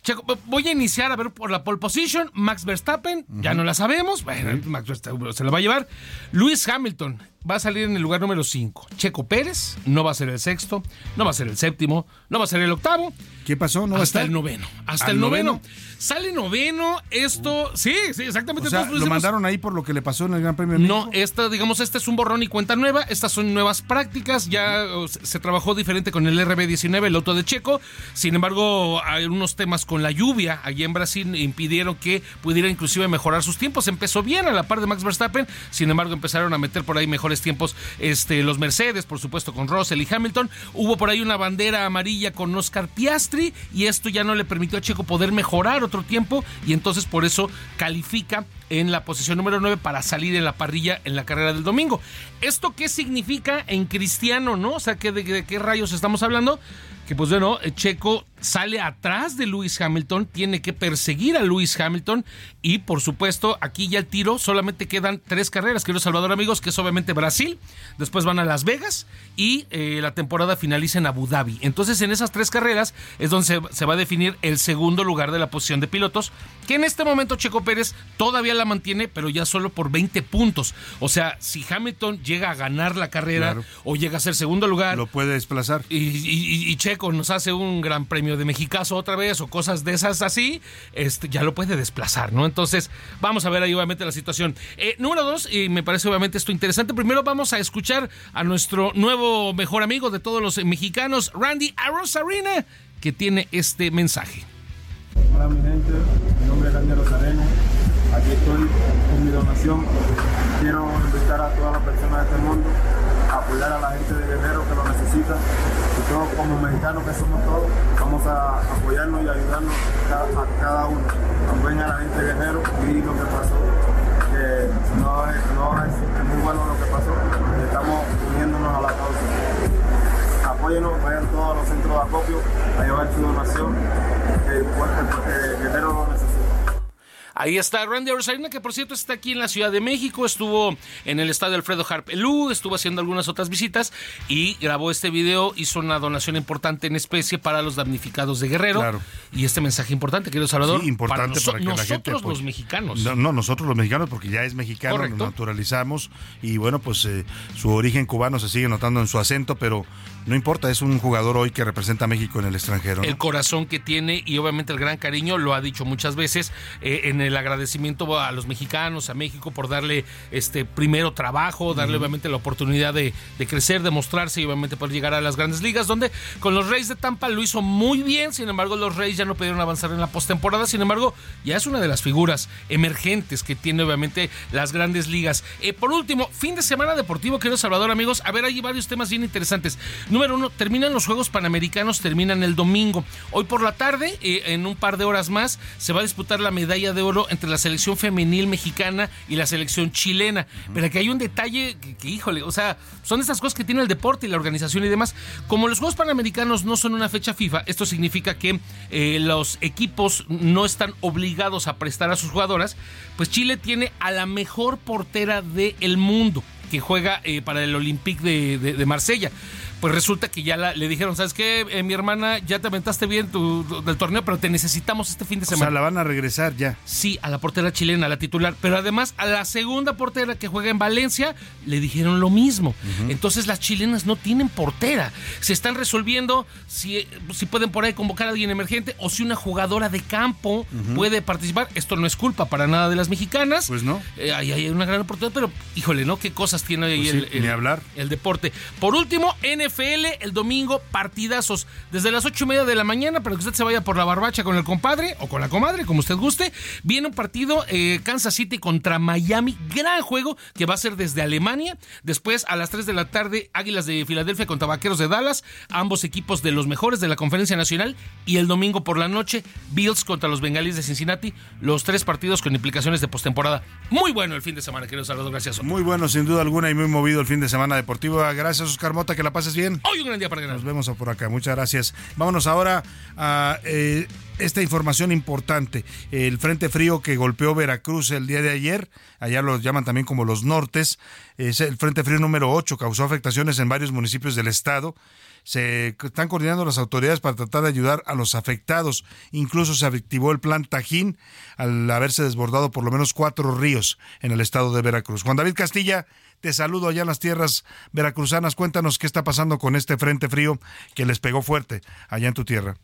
Speaker 31: Checo, voy a iniciar a ver por la pole position. Max Verstappen, ya no la sabemos. Bueno, Max Verstappen se la va a llevar. Luis Hamilton va a salir en el lugar número 5. Checo Pérez no va a ser el sexto, no va a ser el séptimo, no va a ser el octavo.
Speaker 7: ¿Qué pasó? ¿No va a
Speaker 31: hasta
Speaker 7: estar?
Speaker 31: el noveno. Hasta
Speaker 7: ¿Al
Speaker 31: el noveno.
Speaker 7: noveno?
Speaker 31: Sale noveno. Esto, sí, sí, exactamente.
Speaker 7: O sea, lo mandaron ahí por lo que le pasó en el Gran Premio de
Speaker 31: no, esta, digamos, este es un borrón y cuenta nueva. Estas son nuevas prácticas. Ya se trabajó diferente con el RB19, el auto de Checo. Sin embargo, hay unos temas con la lluvia allí en Brasil impidieron que pudiera inclusive mejorar sus tiempos. Empezó bien a la par de Max Verstappen. Sin embargo, empezaron a meter por ahí mejores tiempos este, los Mercedes, por supuesto, con Russell y Hamilton. Hubo por ahí una bandera amarilla con Oscar Piastri y esto ya no le permitió a Checo poder mejorar otro tiempo y entonces por eso califica en la posición número 9 para salir en la parrilla en la carrera del domingo. ¿Esto qué significa en cristiano, no? O sea, ¿qué- de, qué rayos estamos hablando? Que pues bueno, eh, Checo sale atrás de Lewis Hamilton, tiene que perseguir a Lewis Hamilton y por supuesto aquí ya el tiro, solamente quedan tres carreras, querido Salvador amigos, que es obviamente Brasil, después van a Las Vegas y eh, la temporada finaliza en Abu Dhabi. Entonces en esas tres carreras es donde se, se va a definir el segundo lugar de la posición de pilotos, que en este momento Checo Pérez todavía la mantiene, pero ya solo por 20 puntos. O sea, si Hamilton llega a ganar la carrera
Speaker 7: Claro.
Speaker 31: o llega a ser segundo lugar,
Speaker 7: Lo puede desplazar.
Speaker 31: y, y- y Checo nos hace un gran premio de Mexicazo otra vez o cosas de esas así, este, ya lo puede desplazar, ¿no? Entonces, vamos a ver ahí obviamente la situación. Eh, número dos, y me parece obviamente esto interesante, primero vamos a escuchar a nuestro nuevo mejor amigo de todos los mexicanos, Randy Arozarena, que tiene este mensaje.
Speaker 32: Hola mi gente, mi nombre es Daniel Rosarena, aquí estoy con mi donación. Quiero invitar a todas las personas de este mundo a apoyar a la gente de Guerrero que lo necesita. Y todos como mexicanos que somos todos, vamos a apoyarnos y ayudarnos a cada uno. Apoyen a la gente de Guerrero y lo que pasó, que no es, no es muy bueno lo que pasó. Estamos uniéndonos a la causa. Apóyenos, vayan todos a los centros de acopio a llevar su donación, que, Guerrero lo necesita.
Speaker 31: Ahí está Randy Rosarina, que por cierto está aquí en la Ciudad de México, estuvo en el estadio Alfredo Harpelú, estuvo haciendo algunas otras visitas y grabó este video, hizo una donación importante en especie para los damnificados de Guerrero.
Speaker 7: Claro.
Speaker 31: Y este mensaje importante, querido Salvador,
Speaker 7: Sí, importante
Speaker 31: para,
Speaker 7: para, que la
Speaker 31: nosotros
Speaker 7: gente
Speaker 31: los
Speaker 7: apoye.
Speaker 31: mexicanos.
Speaker 7: No, no, nosotros los mexicanos, porque ya es mexicano,
Speaker 31: Correcto.
Speaker 7: nos naturalizamos y bueno, pues eh, su origen cubano se sigue notando en su acento, pero no importa, es un jugador hoy que representa a México en el extranjero. ¿no?
Speaker 31: el corazón que tiene y obviamente el gran cariño, lo ha dicho muchas veces, eh, en el agradecimiento a los mexicanos, a México por darle este primero trabajo, darle obviamente la oportunidad de, de crecer, de mostrarse y obviamente poder llegar a las grandes ligas, donde con los Reyes de Tampa lo hizo muy bien, sin embargo los Reyes ya no pudieron avanzar en la postemporada, sin embargo ya es una de las figuras emergentes que tiene obviamente las grandes ligas. Eh, por último, fin de semana deportivo, querido Salvador, amigos, a ver, hay varios temas bien interesantes. Número uno, terminan los Juegos Panamericanos, terminan el domingo. Hoy por la tarde, eh, en un par de horas más, se va a disputar la medalla de oro entre la selección femenil mexicana y la selección chilena. Pero aquí hay un detalle que, que, híjole, o sea, son estas cosas que tiene el deporte y la organización y demás. Como los Juegos Panamericanos no son una fecha FIFA, esto significa que eh, los equipos no están obligados a prestar a sus jugadoras, pues Chile tiene a la mejor portera del mundo que juega eh, para el Olympique de, de- de Marsella. Pues resulta que ya la- le dijeron, ¿sabes qué? Eh, mi hermana, ya te aventaste bien tu, tu- del torneo, pero te necesitamos este fin de
Speaker 7: o sea,
Speaker 31: semana.
Speaker 7: la van a regresar ya.
Speaker 31: Sí, a la portera chilena, a la titular, pero además a la segunda portera que juega en Valencia le dijeron lo mismo. Entonces las chilenas no tienen portera. Se están resolviendo si, si pueden por ahí convocar a alguien emergente o si una jugadora de campo puede participar. Esto no es culpa para nada de las mexicanas.
Speaker 7: Pues no.
Speaker 31: Eh, ahí hay una gran oportunidad, pero híjole, ¿no? ¿Qué cosas tiene ahí
Speaker 7: Pues sí,
Speaker 31: el, el-
Speaker 7: ni hablar.
Speaker 31: el deporte? Por último, NFL, el domingo, partidazos desde las ocho y media de la mañana para que usted se vaya por la barbacha con el compadre o con la comadre, como usted guste. Viene un partido eh, Kansas City contra Miami, gran juego que va a ser desde Alemania. Después, a las 3 de la tarde, Águilas de Filadelfia contra Vaqueros de Dallas, ambos equipos de los mejores de la Conferencia Nacional. Y el domingo por la noche, Bills contra los Bengalíes de Cincinnati, los tres partidos con implicaciones de postemporada. Muy bueno el fin de semana, querido Salvador, gracias.
Speaker 7: Muy bueno, sin duda alguna, y muy movido el fin de semana deportivo. Gracias, Oscar Mota, que la pases bien.
Speaker 31: Hoy un gran día para ganar.
Speaker 7: Nos vemos por acá, muchas gracias. Vámonos ahora a eh, esta información importante. El frente frío que golpeó Veracruz el día de ayer, allá lo llaman también como los nortes, es el frente frío número 8, causó afectaciones en varios municipios del estado. Se están coordinando las autoridades para tratar de ayudar a los afectados. Incluso se activó el plan Tajín al haberse desbordado por lo menos cuatro ríos en el estado de Veracruz. Juan David Castilla, te saludo allá en las tierras veracruzanas. Cuéntanos qué está pasando con este frente frío que les pegó fuerte allá en tu tierra.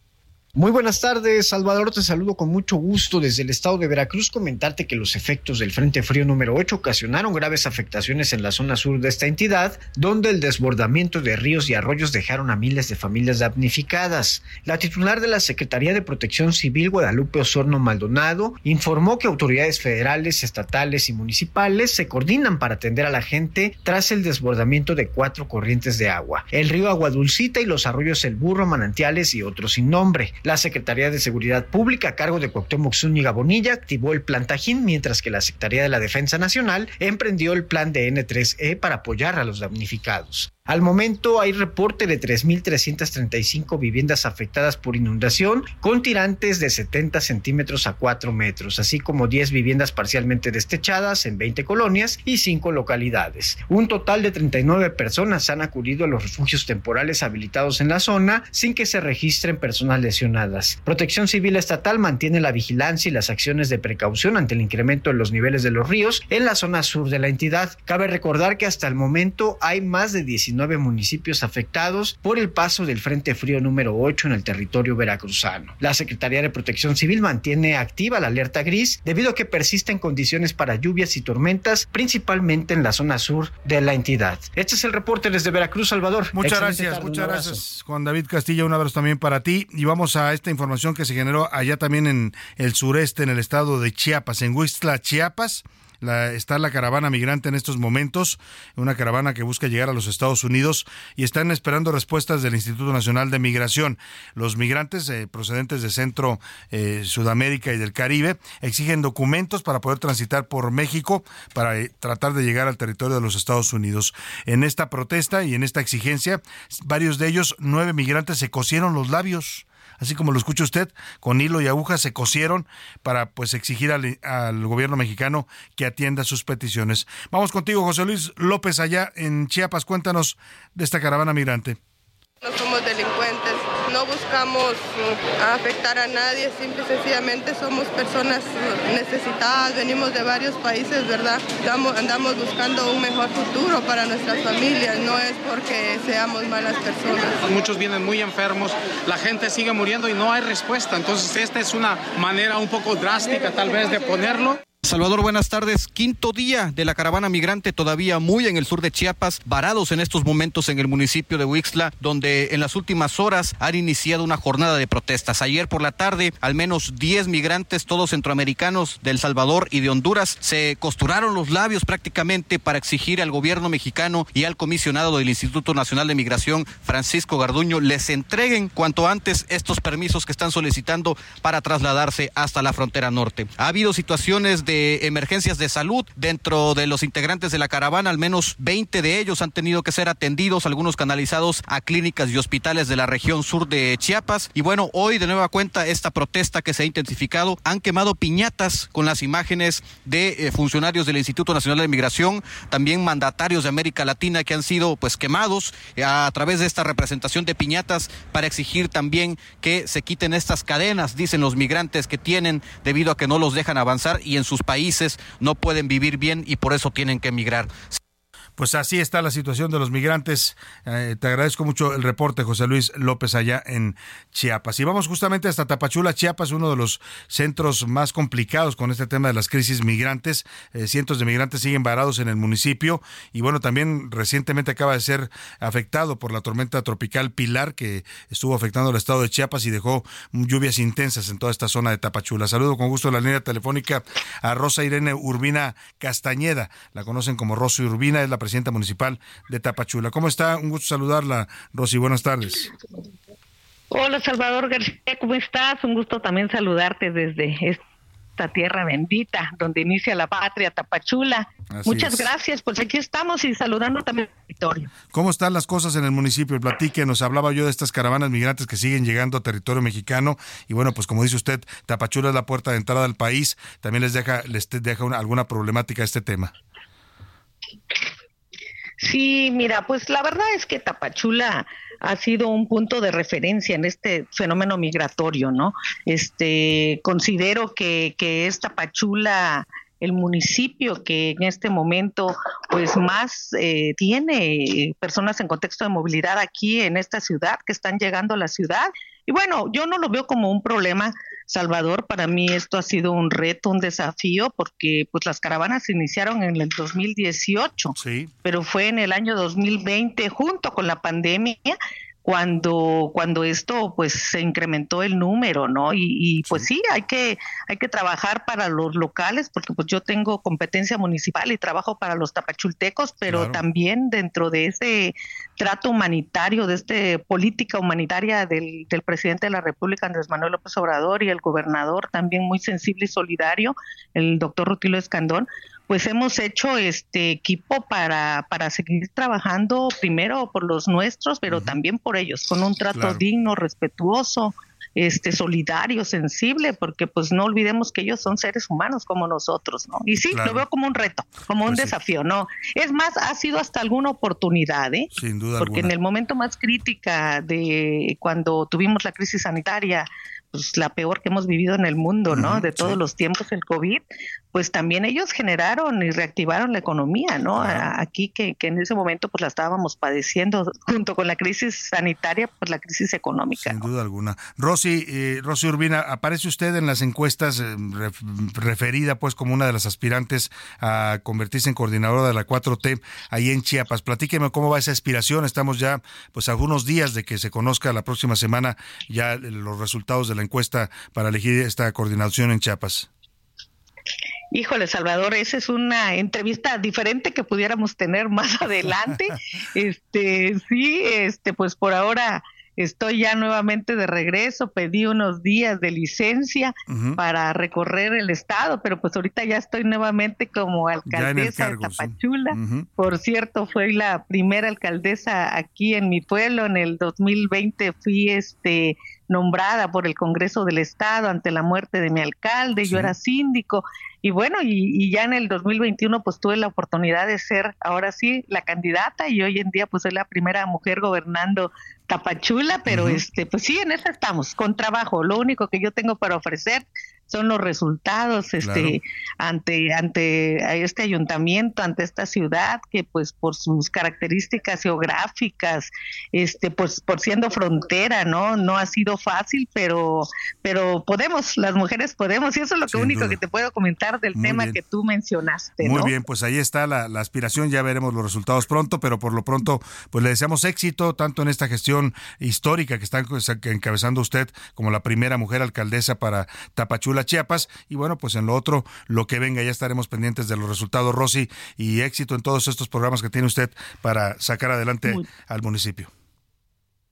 Speaker 33: Muy buenas tardes, Salvador. Te saludo con mucho gusto desde el estado de Veracruz. Comentarte que los efectos del Frente Frío número 8 ocasionaron graves afectaciones en la zona sur de esta entidad, donde el desbordamiento de ríos y arroyos dejaron a miles de familias damnificadas. La titular de la Secretaría de Protección Civil, Guadalupe Osorno Maldonado, informó que autoridades federales, estatales y municipales se coordinan para atender a la gente tras el desbordamiento de cuatro corrientes de agua: el río Aguadulcita y los arroyos El Burro, Manantiales y otros sin nombre. La Secretaría de Seguridad Pública, a cargo de Cuauhtémoc Zúñiga Bonilla, activó el plan Tajín, mientras que la Secretaría de la Defensa Nacional emprendió el plan de N3E para apoyar a los damnificados. Al momento hay reporte de 3.335 viviendas afectadas por inundación con tirantes de 70 centímetros a 4 metros, así como 10 viviendas parcialmente destechadas en 20 colonias y 5 localidades. Un total de 39 personas han acudido a los refugios temporales habilitados en la zona sin que se registren personas lesionadas. Protección Civil Estatal mantiene la vigilancia y las acciones de precaución ante el incremento en los niveles de los ríos en la zona sur de la entidad. Cabe recordar que hasta el momento hay más de 19 municipios afectados por el paso del Frente Frío número 8 en el territorio veracruzano. La Secretaría de Protección Civil mantiene activa la alerta gris debido a que persisten condiciones para lluvias y tormentas, principalmente en la zona sur de la entidad. Este es el reporte desde Veracruz, Salvador.
Speaker 7: Muchas
Speaker 33: Excelente
Speaker 7: gracias,
Speaker 33: tarde,
Speaker 7: muchas gracias. Juan David Castilla, un abrazo también para ti. Y vamos a esta información que se generó allá también en el sureste, en el estado de Chiapas, en Huixtla, Chiapas. La- está la caravana migrante en estos momentos, una caravana que busca llegar a los Estados Unidos y están esperando respuestas del Instituto Nacional de Migración. Los migrantes eh, procedentes de Centro, eh, Sudamérica y del Caribe exigen documentos para poder transitar por México para eh, tratar de llegar al territorio de los Estados Unidos. En esta protesta y en esta exigencia, varios de ellos, nueve migrantes, se cosieron los labios así como lo escucha usted, con hilo y aguja se cosieron para pues exigir al, gobierno mexicano que atienda sus peticiones. Vamos contigo, José Luis López, allá en Chiapas. Cuéntanos de esta caravana migrante.
Speaker 34: No buscamos mm, afectar a nadie, simple y sencillamente somos personas necesitadas, venimos de varios países, ¿verdad? Andamos buscando un mejor futuro para nuestras familias, no es porque seamos malas personas.
Speaker 35: Muchos vienen muy enfermos, la gente sigue muriendo y no hay respuesta, entonces esta es una manera un poco drástica tal vez de ponerlo.
Speaker 36: Salvador, buenas tardes. Quinto día de la caravana migrante todavía muy en el sur de Chiapas, varados en estos momentos en el municipio de Huixla, donde en las últimas horas han iniciado una jornada de protestas. Ayer por la tarde, al menos 10 migrantes, todos centroamericanos de El Salvador y de Honduras, se costuraron los labios prácticamente para exigir al gobierno mexicano y al comisionado del Instituto Nacional de Migración, Francisco Garduño, les entreguen cuanto antes estos permisos que están solicitando para trasladarse hasta la frontera norte. Ha habido situaciones de emergencias de salud dentro de los integrantes de la caravana. Al menos 20 de ellos han tenido que ser atendidos, algunos canalizados a clínicas y hospitales de la región sur de Chiapas. Y bueno, hoy de nueva cuenta esta protesta que se ha intensificado, han quemado piñatas con las imágenes de eh, funcionarios del Instituto Nacional de Migración, también mandatarios de América Latina que han sido pues quemados eh, a través de esta representación de piñatas para exigir también que se quiten estas cadenas, dicen los migrantes que tienen debido a que no los dejan avanzar y en sus países no pueden vivir bien y por eso tienen que emigrar.
Speaker 7: Pues así está la situación de los migrantes. Eh, te agradezco mucho el reporte, José Luis López, allá en Chiapas. Y vamos justamente hasta Tapachula, Chiapas, uno de los centros más complicados con este tema de las crisis migrantes. Eh, cientos de migrantes siguen varados en el municipio y bueno, también recientemente acaba de ser afectado por la tormenta tropical Pilar que estuvo afectando el estado de Chiapas y dejó lluvias intensas en toda esta zona de Tapachula. Saludo con gusto la línea telefónica a Rosa Irene Urbina Castañeda. La conocen como Rosa Urbina, es la presidenta municipal de Tapachula. ¿Cómo está? Un gusto saludarla, Rosy. Buenas tardes.
Speaker 37: Hola, Salvador García, ¿cómo estás? Un gusto también saludarte desde esta tierra bendita, donde inicia la patria, Tapachula. Muchas gracias, pues aquí estamos y saludando también al territorio.
Speaker 7: ¿Cómo están las cosas en el municipio? Platique, nos hablaba yo de estas caravanas migrantes que siguen llegando a territorio mexicano y bueno, pues como dice usted, Tapachula es la puerta de entrada al país, también les deja, les deja una, alguna problemática este tema.
Speaker 37: Sí, mira, pues la verdad es que Tapachula ha sido un punto de referencia en este fenómeno migratorio, ¿no? Este, considero que, que es Tapachula el municipio que en este momento pues más eh, tiene personas en contexto de movilidad aquí en esta ciudad que están llegando a la ciudad y bueno yo no lo veo como un problema Salvador, para mí esto ha sido un reto, un desafío, porque pues las caravanas se iniciaron en el 2018, sí. pero fue en el año 2020, junto con la pandemia, cuando cuando esto pues se incrementó el número no y, pues sí. hay que hay que trabajar para los locales porque pues yo tengo competencia municipal y trabajo para los tapachultecos pero también dentro de ese trato humanitario de este política humanitaria del, del presidente de la República Andrés Manuel López Obrador y el gobernador también muy sensible y solidario el doctor Rutilo Escandón pues hemos hecho este equipo para, para seguir trabajando primero por los nuestros, pero también por ellos, con un trato digno, respetuoso, este solidario, sensible, porque pues no olvidemos que ellos son seres humanos como nosotros, ¿no? Y sí, lo veo como un reto, como un pues desafío, ¿no? Es más, ha sido hasta alguna oportunidad, ¿eh?
Speaker 7: Sin duda
Speaker 37: Porque en el momento más crítica de cuando tuvimos la crisis sanitaria, pues la peor que hemos vivido en el mundo, ¿no? de todos los tiempos, el COVID, pues también ellos generaron y reactivaron la economía, ¿no? Aquí que, que, en ese momento pues la estábamos padeciendo <laughs> junto con la crisis sanitaria, pues la crisis económica.
Speaker 7: Sin duda alguna. Rosy, eh, Rosy Urbina, aparece usted en las encuestas eh, referida pues como una de las aspirantes a convertirse en coordinadora de la 4T ahí en Chiapas. Platíqueme cómo va esa aspiración. Estamos ya pues a algunos días de que se conozca la próxima semana ya los resultados de la encuesta para elegir esta coordinación en Chiapas.
Speaker 37: Híjole, Salvador, esa es una entrevista diferente que pudiéramos tener más <laughs> adelante. este, sí, este, pues por ahora estoy ya nuevamente de regreso, pedí unos días de licencia para recorrer el estado, pero pues ahorita ya estoy nuevamente como alcaldesa de Tapachula. Por cierto, fui la primera alcaldesa aquí en mi pueblo, en el 2020 fui este nombrada por el Congreso del Estado ante la muerte de mi alcalde, yo era síndico y bueno, y, ya en el 2021 pues tuve la oportunidad de ser ahora sí la candidata y hoy en día pues soy la primera mujer gobernando Tapachula, pero este pues sí, en eso estamos, con trabajo. Lo único que yo tengo para ofrecer son los resultados este ante ante este ayuntamiento ante esta ciudad que pues por sus características geográficas este pues por siendo frontera no no ha sido fácil pero pero podemos las mujeres podemos y eso es lo que único que te puedo comentar del tema que tú mencionaste
Speaker 7: muy bien pues ahí está la, la aspiración ya veremos los resultados pronto pero por lo pronto pues le deseamos éxito tanto en esta gestión histórica que está encabezando usted como la primera mujer alcaldesa para Tapachula Chiapas. Y bueno, pues en lo otro, lo que venga, ya estaremos pendientes de los resultados, Rosy, y éxito en todos estos programas que tiene usted para sacar adelante al municipio.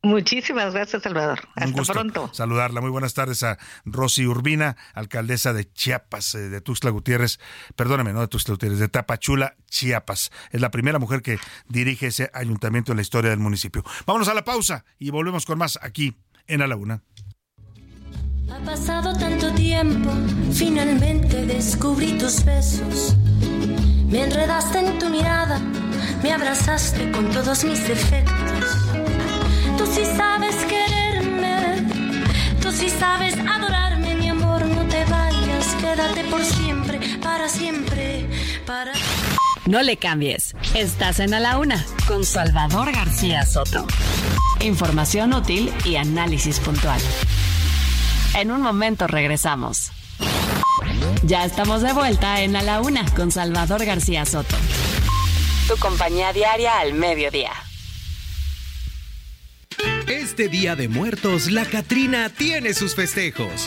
Speaker 37: Muchísimas gracias, Salvador. Hasta pronto.
Speaker 7: Saludarla. Muy buenas tardes a Rosy Urbina, alcaldesa de Chiapas, eh, de Tuxtla Gutiérrez. Perdóname, no de Tuxtla Gutiérrez, de Tapachula, Chiapas. Es la primera mujer que dirige ese ayuntamiento en la historia del municipio. Vámonos a la pausa y volvemos con más aquí en A la Una.
Speaker 15: Ha pasado tanto tiempo, finalmente descubrí tus besos. Me enredaste en tu mirada, me abrazaste con todos mis defectos. Tú sí sabes quererme, tú sí sabes adorarme, mi amor, no te vayas, quédate por siempre, para siempre, para...
Speaker 1: No le cambies, estás en A la Una con Salvador García Soto. Información útil y análisis puntual. En un momento regresamos. Ya estamos de vuelta en A la Una con Salvador García Soto. Tu compañía diaria al mediodía.
Speaker 38: Este Día de Muertos, la Catrina tiene sus festejos.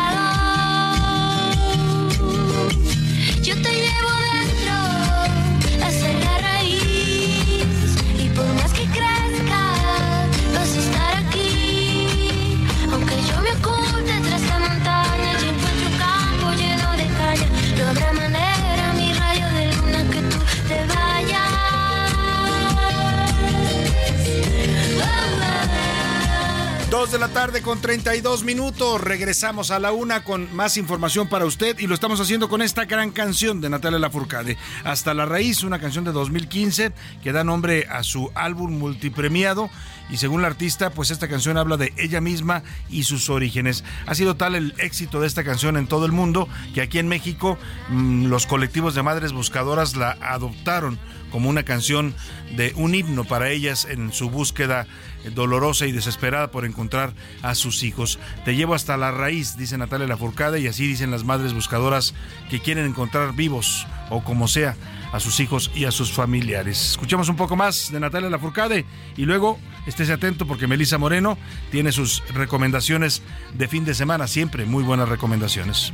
Speaker 15: De
Speaker 7: la tarde con 32 minutos. Regresamos a la una con más información para usted y lo estamos haciendo con esta gran canción de Natalia Lafourcade. Hasta la raíz, una canción de 2015 que da nombre a su álbum multipremiado y según la artista, pues esta canción habla de ella misma y sus orígenes. Ha sido tal el éxito de esta canción en todo el mundo que aquí en México mm, los colectivos de madres buscadoras la adoptaron como una canción de un himno para ellas en su búsqueda dolorosa y desesperada por encontrar a sus hijos. Te llevo hasta la raíz, dice Natalia Lafourcade, y así dicen las madres buscadoras que quieren encontrar vivos o como sea a sus hijos y a sus familiares. Escuchamos un poco más de Natalia Lafourcade y luego estése atento porque Melisa Moreno tiene sus recomendaciones de fin de semana, siempre muy buenas recomendaciones.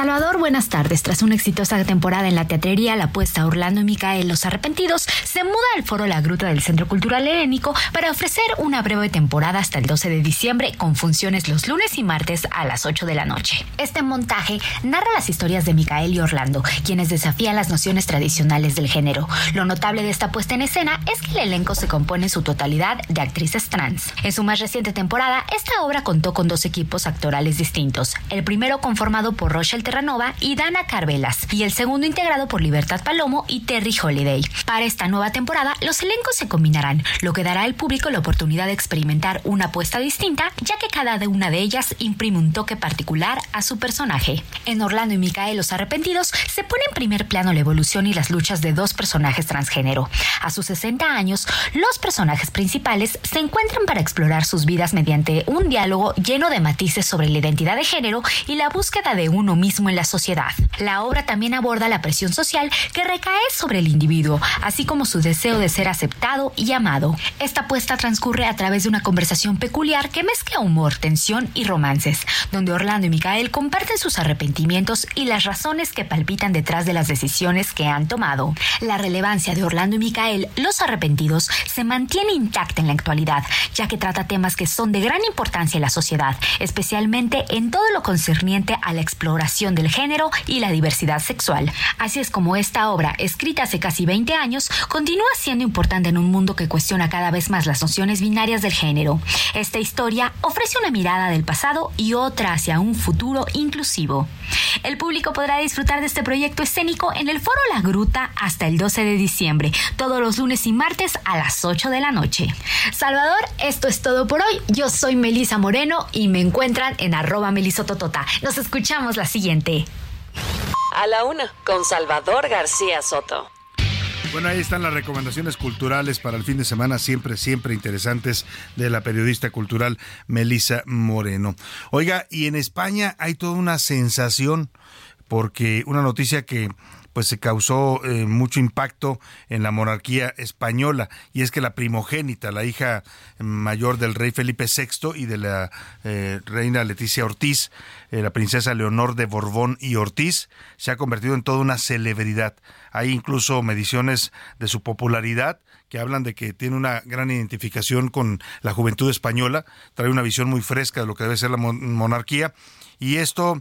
Speaker 39: Salvador, buenas tardes. Tras una exitosa temporada en la teatrería, la apuesta Orlando y Micael Los Arrepentidos se muda al foro La Gruta del Centro Cultural Helénico para ofrecer una breve temporada hasta el 12 de diciembre con funciones los lunes y martes a las 8 de la noche. Este montaje narra las historias de Micael y Orlando, quienes desafían las nociones tradicionales del género. Lo notable de esta puesta en escena es que el elenco se compone en su totalidad de actrices trans. En su más reciente temporada, esta obra contó con dos equipos actorales distintos. El primero conformado por Rochelle Terranova y Dana Carvelas, y el segundo integrado por Libertad Palomo y Terry Holiday. Para esta nueva temporada, los elencos se combinarán, lo que dará al público la oportunidad de experimentar una apuesta distinta, ya que cada una de ellas imprime un toque particular a su personaje. En Orlando y Micael los Arrepentidos se pone en primer plano la evolución y las luchas de dos personajes transgénero. A sus 60 años, los personajes principales se encuentran para explorar sus vidas mediante un diálogo lleno de matices sobre la identidad de género y la búsqueda de uno mismo en la sociedad. La obra también aborda la presión social que recae sobre el individuo, así como su deseo de ser aceptado y amado. Esta puesta transcurre a través de una conversación peculiar que mezcla humor, tensión y romances, donde Orlando y Micael comparten sus arrepentimientos y las razones que palpitan detrás de las decisiones que han tomado. La relevancia de Orlando y Micael, los arrepentidos, se mantiene intacta en la actualidad, ya que trata temas que son de gran importancia en la sociedad, especialmente en todo lo concerniente a la exploración del género y la diversidad sexual. Así es como esta obra, escrita hace casi 20 años, continúa siendo importante en un mundo que cuestiona cada vez más las nociones binarias del género. Esta historia ofrece una mirada del pasado y otra hacia un futuro inclusivo. El público podrá disfrutar de este proyecto escénico en el Foro La Gruta hasta el 12 de diciembre, todos los lunes y martes a las 8 de la noche. Salvador, esto es todo por hoy. Yo soy Melisa Moreno y me encuentran en arroba melisototota. Nos escuchamos la siguiente.
Speaker 2: A la una, con Salvador García Soto.
Speaker 7: Bueno, ahí están las recomendaciones culturales para el fin de semana, siempre, siempre interesantes, de la periodista cultural Melisa Moreno. Oiga, y en España hay toda una sensación, porque una noticia que pues se causó eh, mucho impacto en la monarquía española y es que la primogénita, la hija mayor del rey Felipe VI y de la eh, reina Leticia Ortiz, eh, la princesa Leonor de Borbón y Ortiz, se ha convertido en toda una celebridad. Hay incluso mediciones de su popularidad que hablan de que tiene una gran identificación con la juventud española, trae una visión muy fresca de lo que debe ser la monarquía y esto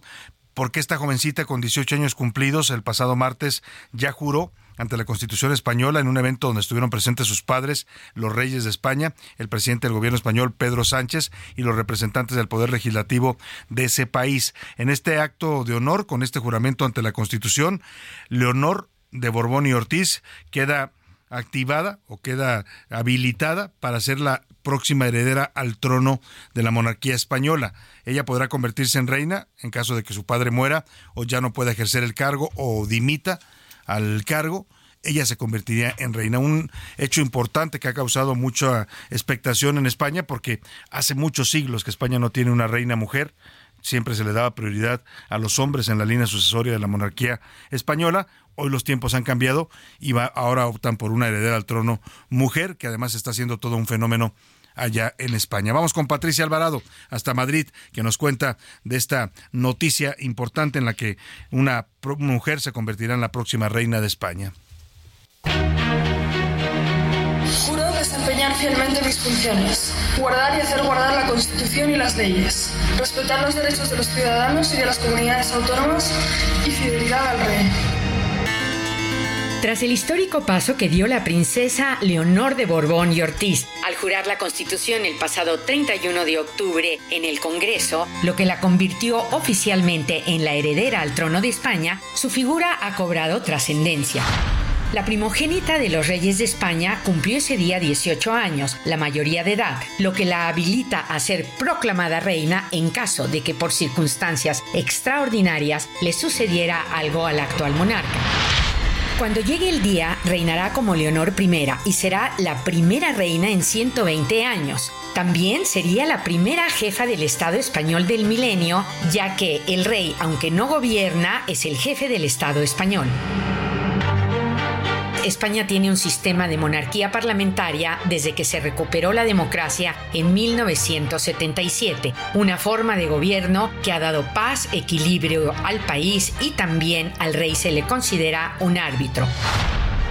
Speaker 7: porque esta jovencita con 18 años cumplidos el pasado martes ya juró ante la Constitución española en un evento donde estuvieron presentes sus padres, los reyes de España, el presidente del gobierno español Pedro Sánchez y los representantes del poder legislativo de ese país. En este acto de honor, con este juramento ante la Constitución, Leonor de Borbón y Ortiz queda activada o queda habilitada para ser la próxima heredera al trono de la monarquía española. Ella podrá convertirse en reina en caso de que su padre muera o ya no pueda ejercer el cargo o dimita al cargo. Ella se convertiría en reina. Un hecho importante que ha causado mucha expectación en España porque hace muchos siglos que España no tiene una reina mujer siempre se le daba prioridad a los hombres en la línea sucesoria de la monarquía española. Hoy los tiempos han cambiado y ahora optan por una heredera al trono mujer, que además está siendo todo un fenómeno allá en España. Vamos con Patricia Alvarado hasta Madrid, que nos cuenta de esta noticia importante en la que una mujer se convertirá en la próxima reina de España.
Speaker 40: Juro desempeñar fielmente mis funciones, guardar y hacer guardar la Constitución y las leyes, respetar los derechos de los ciudadanos y de las comunidades autónomas y fidelidad al rey.
Speaker 41: Tras el histórico paso que dio la princesa Leonor de Borbón y Ortiz al jurar la Constitución el pasado 31 de octubre en el Congreso, lo que la convirtió oficialmente en la heredera al trono de España, su figura ha cobrado trascendencia. La primogénita de los reyes de España cumplió ese día 18 años, la mayoría de edad, lo que la habilita a ser proclamada reina en caso de que por circunstancias extraordinarias le sucediera algo al actual monarca. Cuando llegue el día, reinará como Leonor I y será la primera reina en 120 años. También sería la primera jefa del Estado español del milenio, ya que el rey, aunque no gobierna, es el jefe del Estado español. España tiene un sistema de monarquía parlamentaria desde que se recuperó la democracia en 1977, una forma de gobierno que ha dado paz, equilibrio al país y también al rey se le considera un árbitro.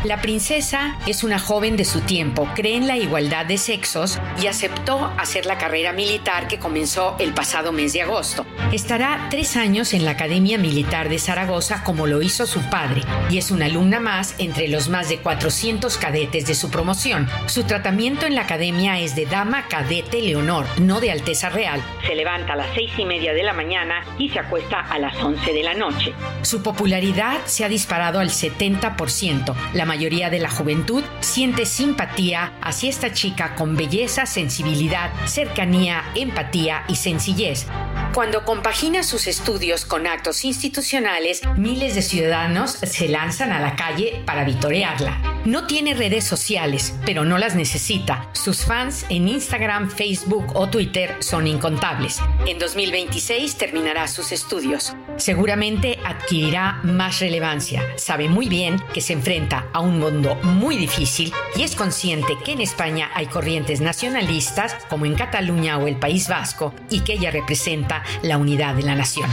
Speaker 41: La princesa es una joven de su tiempo, cree en la igualdad de sexos y aceptó hacer la carrera militar que comenzó el pasado mes de agosto. Estará tres años en la Academia Militar de Zaragoza como lo hizo su padre y es una alumna más entre los más de 400 cadetes de su promoción. Su tratamiento en la academia es de dama cadete Leonor, no de Alteza Real. Se levanta a las seis y media de la mañana y se acuesta a las 11 de la noche. Su popularidad se ha disparado al 70%. La mayoría de la juventud siente simpatía hacia esta chica con belleza, sensibilidad, cercanía, empatía y sencillez. Cuando compagina sus estudios con actos institucionales, miles de ciudadanos se lanzan a la calle para vitorearla. No tiene redes sociales, pero no las necesita. Sus fans en Instagram, Facebook o Twitter son incontables. En 2026 terminará sus estudios. Seguramente adquirirá más relevancia. Sabe muy bien que se enfrenta un mundo muy difícil y es consciente que en España hay corrientes nacionalistas como en Cataluña o el País Vasco y que ella representa la unidad de la nación.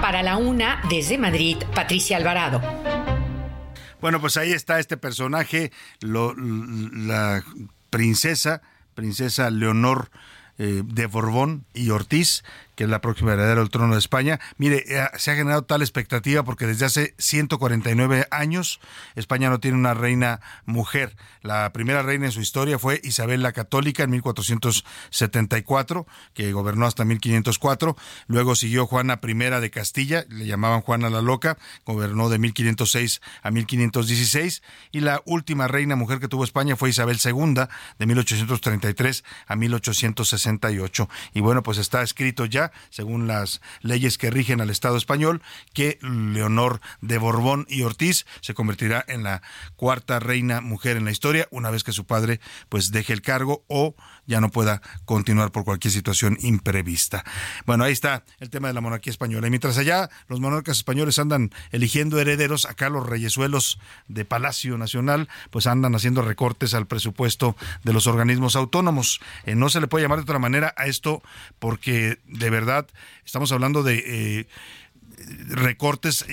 Speaker 41: Para la una, desde Madrid, Patricia Alvarado.
Speaker 7: Bueno, pues ahí está este personaje, la princesa, princesa Leonor eh, de Borbón y Ortiz, que es la próxima heredera del trono de España. Mire, eh, se ha generado tal expectativa porque desde hace 149 años España no tiene una reina mujer. La primera reina en su historia fue Isabel la Católica en 1474, que gobernó hasta 1504. Luego siguió Juana I de Castilla, le llamaban Juana la Loca, gobernó de 1506 a 1516. Y la última reina mujer que tuvo España fue Isabel II, de 1833 a 1868. Y bueno, pues está escrito ya, según las leyes que rigen al Estado español, que Leonor de Borbón y Ortiz se convertirá en la cuarta reina mujer en la historia, una vez que su padre pues deje el cargo o ya no pueda continuar por cualquier situación imprevista. Bueno, ahí está el tema de la monarquía española. Y mientras allá los monarcas españoles andan eligiendo herederos, acá los reyesuelos de Palacio Nacional pues andan haciendo recortes al presupuesto de los organismos autónomos. Eh, no se le puede llamar de otra manera a esto porque de verdad estamos hablando de eh, recortes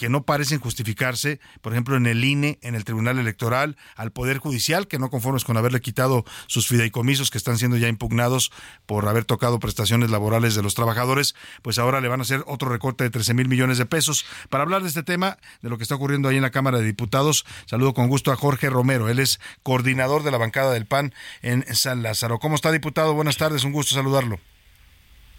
Speaker 7: que no parecen justificarse, por ejemplo, en el INE, en el Tribunal Electoral, al Poder Judicial, que no conformes con haberle quitado sus fideicomisos que están siendo ya impugnados por haber tocado prestaciones laborales de los trabajadores, pues ahora le van a hacer otro recorte de 13 mil millones de pesos. Para hablar de este tema, de lo que está ocurriendo ahí en la Cámara de Diputados, saludo con gusto a Jorge Romero. Él es coordinador de la bancada del PAN en San Lázaro. ¿Cómo está, diputado? Buenas tardes, un gusto saludarlo.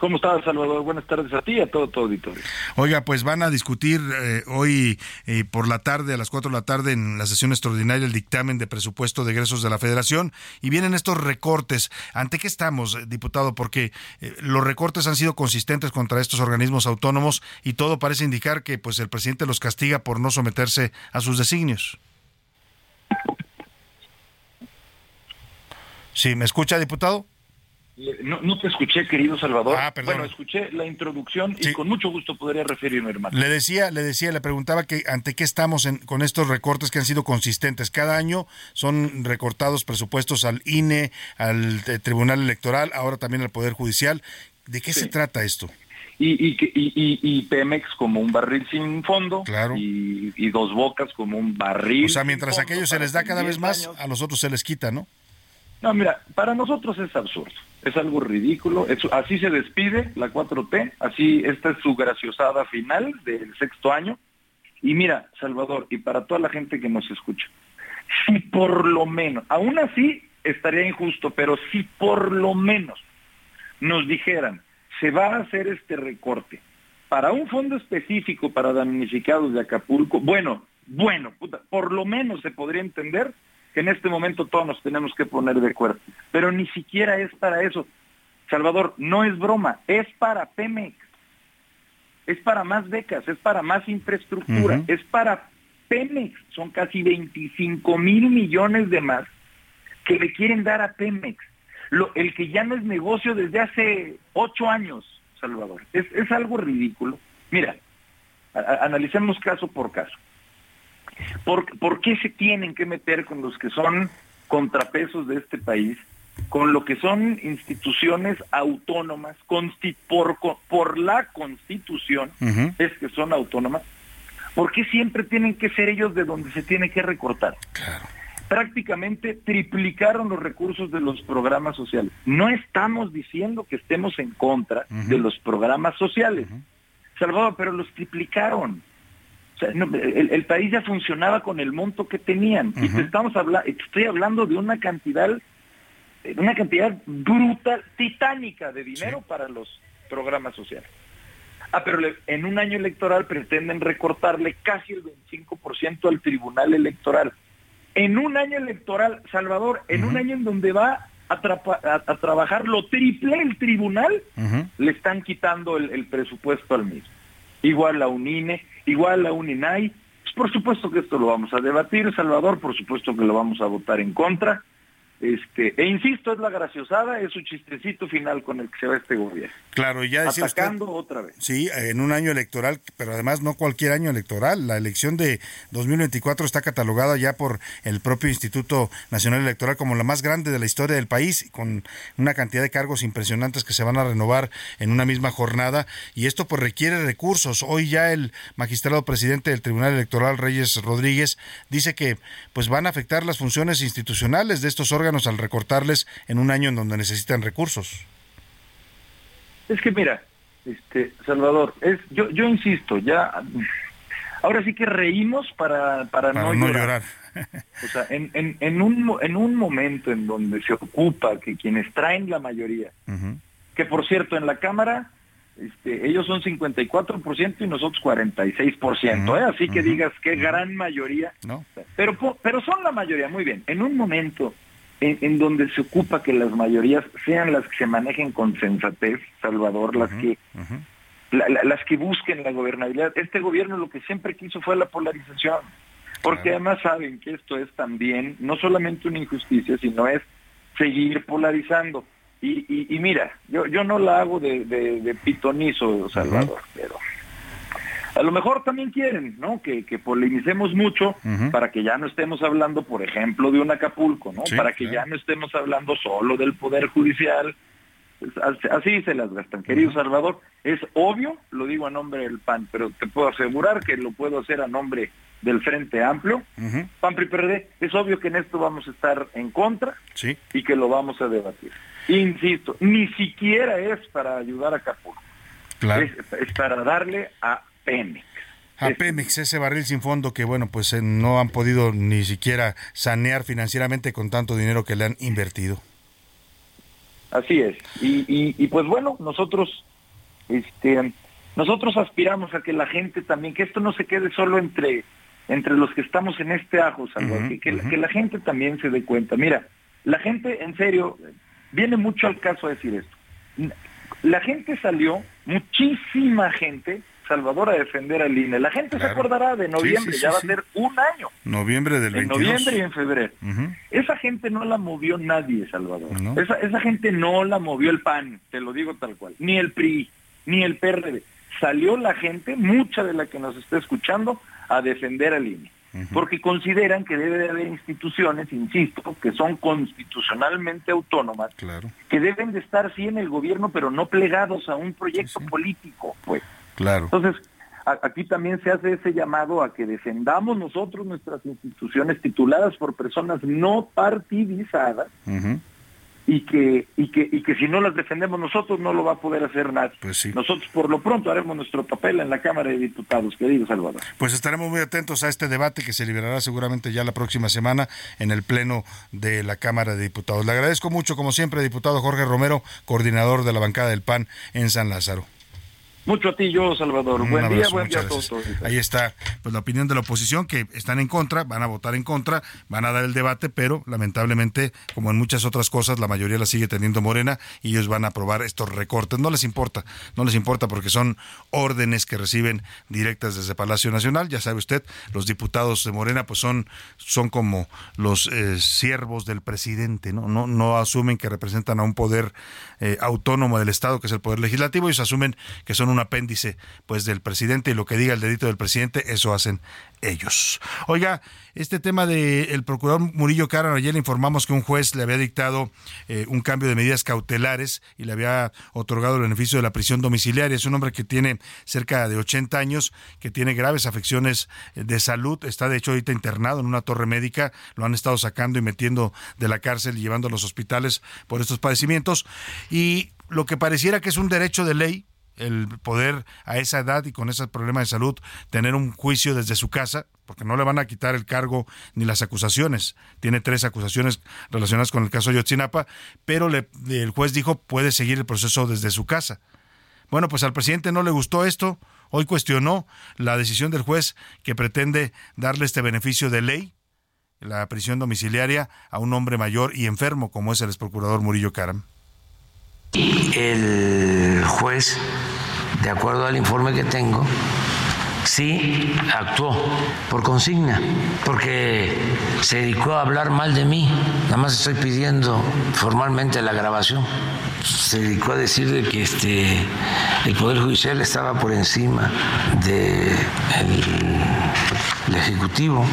Speaker 42: ¿Cómo estás, Salvador? Buenas tardes a ti y a todo tu auditorio.
Speaker 7: Oiga, pues van a discutir eh, hoy eh, por la tarde, a las 4 de la tarde, en la sesión extraordinaria, el dictamen de presupuesto de egresos de la Federación y vienen estos recortes. ¿Ante qué estamos, eh, diputado? Porque los recortes han sido consistentes contra estos organismos autónomos y todo parece indicar que pues el presidente los castiga por no someterse a sus designios. Sí, ¿me escucha, diputado?
Speaker 42: No, no te escuché, querido Salvador.
Speaker 7: Ah, perdón.
Speaker 42: Bueno, escuché la introducción y con mucho gusto podría referirme, hermano.
Speaker 7: Le decía, le decía, le preguntaba que ante qué estamos en- con estos recortes que han sido consistentes. Cada año son recortados presupuestos al INE, al eh, Tribunal Electoral, ahora también al Poder Judicial. ¿De qué se trata esto?
Speaker 42: Y, y, y, y- y Pemex como un barril sin fondo. Y, y Dos Bocas como un barril.
Speaker 7: O sea, mientras a aquellos se les da cada
Speaker 42: 10
Speaker 7: vez más,
Speaker 42: años.
Speaker 7: a los otros se les quita, ¿no?
Speaker 42: No, mira, para nosotros es absurdo. Es algo ridículo. Así se despide la 4T. Así, esta es su graciosada final del sexto año. Y mira, Salvador, y para toda la gente que nos escucha, si por lo menos, aún así estaría injusto, pero si por lo menos nos dijeran, se va a hacer este recorte para un fondo específico para damnificados de Acapulco, bueno, bueno, puta, por lo menos se podría entender en este momento todos nos tenemos que poner de acuerdo, pero ni siquiera es para eso. Salvador, no es broma, es para Pemex, es para más becas, es para más infraestructura, es para Pemex, son casi 25 mil millones de más que le quieren dar a Pemex. Lo, el que ya no es negocio desde hace ocho años, Salvador. Es, es algo ridículo. Mira, a- analicemos caso por caso. ¿Por, ¿Por qué se tienen que meter con los que son contrapesos de este país? con lo que son instituciones autónomas por, por la constitución, es que son autónomas, ¿por qué siempre tienen que ser ellos de donde se tiene que recortar? Prácticamente triplicaron los recursos de los programas sociales. No estamos diciendo que estemos en contra de los programas sociales, Salvador, pero los triplicaron. Sea, no, el, el, país ya funcionaba con el monto que tenían. Y te estamos hablando, estoy hablando de una cantidad una cantidad brutal, titánica de dinero para los programas sociales. Ah, pero en un año electoral pretenden recortarle casi el 25% al tribunal electoral. En un año electoral, Salvador, en un año en donde va a, trabajar lo triple el tribunal, le están quitando el, presupuesto al mismo. Igual la UNINE, igual la UNINAI. Pues por supuesto que esto lo vamos a debatir, Salvador, por supuesto que lo vamos a votar en contra. Este, e insisto, es la graciosada, es su chistecito final con el que se va este gobierno.
Speaker 7: Claro, ya decía
Speaker 42: Atacando otra vez.
Speaker 7: Sí, en un año electoral, pero además no cualquier año electoral. La elección de 2024 está catalogada ya por el propio Instituto Nacional Electoral como la más grande de la historia del país, con una cantidad de cargos impresionantes que se van a renovar en una misma jornada. Y esto pues requiere recursos. Hoy ya el magistrado presidente del Tribunal Electoral, Reyes Rodríguez, dice que pues van a afectar las funciones institucionales de estos órganos al recortarles en un año en donde necesitan recursos.
Speaker 42: Es que mira, este Salvador, es yo yo insisto, ya ahora sí que reímos para para, no, llorar. o sea, en, en, en, un en un momento en donde se ocupa que quienes traen la mayoría, que por cierto en la cámara este, ellos son 54% y nosotros 46%, ¿eh? así que digas qué gran mayoría. No. Pero, pero son la mayoría, muy bien. En un momento en, donde se ocupa que las mayorías sean las que se manejen con sensatez, Salvador, las que las que busquen la gobernabilidad. Este gobierno lo que siempre quiso fue la polarización, porque además saben que esto es también no solamente una injusticia, sino es seguir polarizando. Y, y, mira, yo, yo no la hago de, de, pitonizo, Salvador, pero a lo mejor también quieren, ¿no? Que, que polemicemos mucho para que ya no estemos hablando, por ejemplo, de un Acapulco, ¿no? para que ya no estemos hablando solo del Poder Judicial. Pues, así se las gastan. Querido Salvador, es obvio, lo digo a nombre del PAN, pero te puedo asegurar que lo puedo hacer a nombre del Frente Amplio, PAN PRI PRD, es obvio que en esto vamos a estar en contra y que lo vamos a debatir. Insisto, ni siquiera es para ayudar a Acapulco. es para darle a Pemex.
Speaker 7: A Pemex, ese barril sin fondo que, bueno, pues eh, no han podido ni siquiera sanear financieramente con tanto dinero que le han invertido.
Speaker 42: Así es. Y, y, pues bueno, nosotros, este, nosotros aspiramos a que la gente también, que esto no se quede solo entre, entre los que estamos en este ajo, que, que la gente también se dé cuenta. Mira, la gente, en serio, viene mucho al caso a decir esto. La gente salió, muchísima gente, Salvador a defender al INE. La gente se acordará de noviembre, ya va a ser un año.
Speaker 7: Noviembre del 22.
Speaker 42: En noviembre y en febrero. Esa gente no la movió nadie, Salvador. Esa, esa gente no la movió el PAN, te lo digo tal cual. Ni el PRI, ni el PRD. Salió la gente, mucha de la que nos está escuchando, a defender al INE. Porque consideran que debe de haber instituciones, insisto, que son constitucionalmente autónomas, que deben de estar sí en el gobierno, pero no plegados a un proyecto político, pues.
Speaker 7: Claro.
Speaker 42: Entonces, aquí también se hace ese llamado a que defendamos nosotros nuestras instituciones tituladas por personas no partidizadas y que y que y que si no las defendemos nosotros no lo va a poder hacer nadie.
Speaker 7: Pues
Speaker 42: nosotros por lo pronto haremos nuestro papel en la Cámara de Diputados, querido Salvador.
Speaker 7: Pues estaremos muy atentos a este debate que se liberará seguramente ya la próxima semana en el pleno de la Cámara de Diputados. Le agradezco mucho como siempre, diputado Jorge Romero, coordinador de la bancada del PAN en San Lázaro.
Speaker 42: Mucho a ti, yo, Salvador. buen día, buen día a todos.
Speaker 7: Ahí está pues, la opinión de la oposición, que están en contra, van a votar en contra, van a dar el debate, pero lamentablemente, como en muchas otras cosas, la mayoría la sigue teniendo Morena y ellos van a aprobar estos recortes. No les importa, no les importa porque son órdenes que reciben directas desde Palacio Nacional. Ya sabe usted, los diputados de Morena pues son, son como los eh, siervos del presidente, ¿no? ¿no? No asumen que representan a un poder eh, autónomo del Estado, que es el poder legislativo, ellos asumen que son un apéndice pues del presidente y lo que diga el dedito del presidente, eso hacen ellos. Oiga, este tema del procurador Murillo Cara, ayer le informamos que un juez le había dictado eh, un cambio de medidas cautelares y le había otorgado el beneficio de la prisión domiciliaria. Es un hombre que tiene cerca de 80 años, que tiene graves afecciones de salud, está de hecho ahorita internado en una torre médica, lo han estado sacando y metiendo de la cárcel y llevando a los hospitales por estos padecimientos. Y lo que pareciera que es un derecho de ley, el poder a esa edad y con ese problema de salud tener un juicio desde su casa, porque no le van a quitar el cargo ni las acusaciones. Tiene tres acusaciones relacionadas con el caso de Yotzinapa, pero el juez dijo puede seguir el proceso desde su casa. Bueno, pues al presidente no le gustó esto. Hoy cuestionó la decisión del juez que pretende darle este beneficio de ley, la prisión domiciliaria, a un hombre mayor y enfermo como es el exprocurador Murillo Caram.
Speaker 43: El juez, de acuerdo al informe que tengo, sí actuó por consigna, porque se dedicó a hablar mal de mí. Nada más estoy pidiendo formalmente la grabación. Se dedicó a decir de que este, el Poder Judicial estaba por encima del Ejecutivo.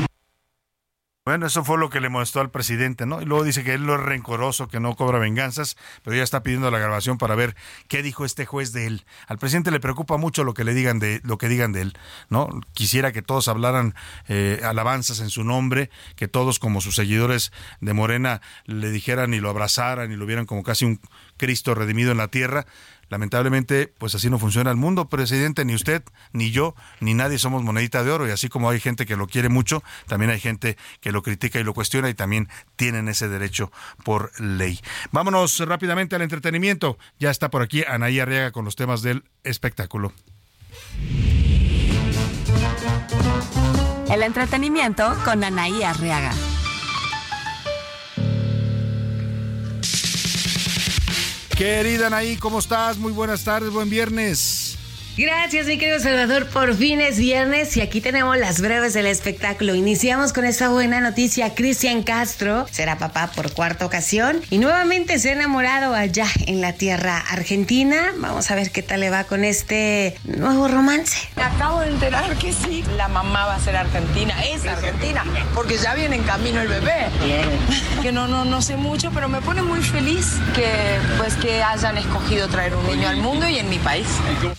Speaker 7: Bueno, eso fue lo que le molestó al presidente, ¿no? Y luego dice que él lo es rencoroso, que no cobra venganzas, pero ya está pidiendo la grabación para ver qué dijo este juez de él. Al presidente le preocupa mucho lo que le digan de lo que digan de él, ¿no? Quisiera que todos hablaran eh, alabanzas en su nombre, que todos como sus seguidores de Morena le dijeran y lo abrazaran y lo vieran como casi un Cristo redimido en la tierra Lamentablemente, pues así no funciona el mundo, presidente, ni usted, ni yo, ni nadie somos monedita de oro y así como hay gente que lo quiere mucho, también hay gente que lo critica y lo cuestiona y también tienen ese derecho por ley. Vámonos rápidamente al entretenimiento. Ya está por aquí Anaí Arriaga con los temas del espectáculo.
Speaker 1: El entretenimiento con Anaí Arriaga.
Speaker 7: Querida Anaí, ¿cómo estás? Muy buenas tardes, buen viernes.
Speaker 44: Gracias, mi querido Salvador. Por fin es viernes y aquí tenemos las breves del espectáculo. Iniciamos con esta buena noticia. Cristian Castro será papá por cuarta ocasión y nuevamente se ha enamorado allá en la tierra argentina. Vamos a ver qué tal le va con este nuevo romance.
Speaker 45: Me acabo de enterar que sí, la mamá va a ser argentina, es argentina, porque ya viene en camino el bebé. Que no, no, no sé mucho, pero me pone muy feliz que, pues, que hayan escogido traer un niño al mundo y en mi país.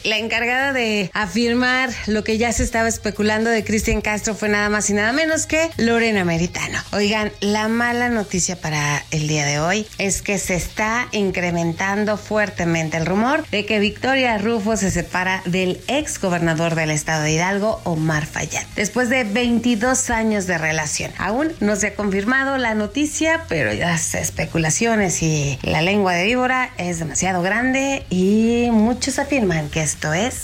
Speaker 44: La de afirmar lo que ya se estaba especulando de Cristian Castro fue nada más y nada menos que Lorena Meritano. Oigan, la mala noticia para el día de hoy es que se está incrementando fuertemente el rumor de que Victoria Rufo se separa del ex gobernador del estado de Hidalgo, Omar Fayad, después de 22 años de relación. Aún no se ha confirmado la noticia, pero las especulaciones y la lengua de víbora es demasiado grande y muchos afirman que esto es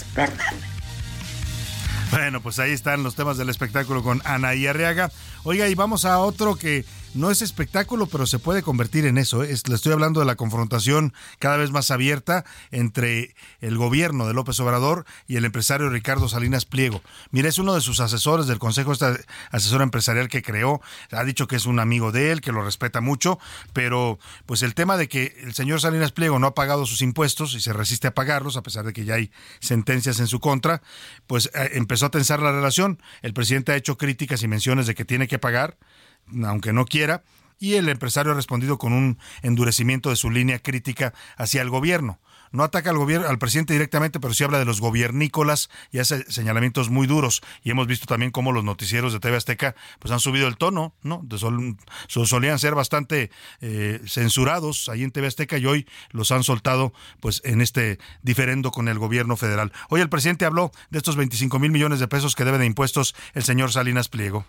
Speaker 7: Bueno, pues ahí están los temas del espectáculo con Ana y Arriaga. Oiga, y vamos a otro que no es espectáculo, pero se puede convertir en eso. Es, le estoy hablando de la confrontación cada vez más abierta entre el gobierno de López Obrador y el empresario Ricardo Salinas Pliego. Mire, es uno de sus asesores del Consejo, esta asesora empresarial que creó. Ha dicho que es un amigo de él, que lo respeta mucho, pero pues el tema de que el señor Salinas Pliego no ha pagado sus impuestos y se resiste a pagarlos, a pesar de que ya hay sentencias en su contra, pues eh, empezó a tensar la relación. El presidente ha hecho críticas y menciones de que tiene que pagar aunque no quiera, y el empresario ha respondido con un endurecimiento de su línea crítica hacia el gobierno. No ataca al gobierno, al presidente directamente, pero sí habla de los gobiernícolas y hace señalamientos muy duros. Y hemos visto también cómo los noticieros de TV Azteca pues han subido el tono, ¿no? solían ser bastante eh, censurados ahí en TV Azteca y hoy los han soltado pues en este diferendo con el gobierno federal. Hoy el presidente habló de estos 25 mil millones de pesos que debe de impuestos el señor Salinas Pliego.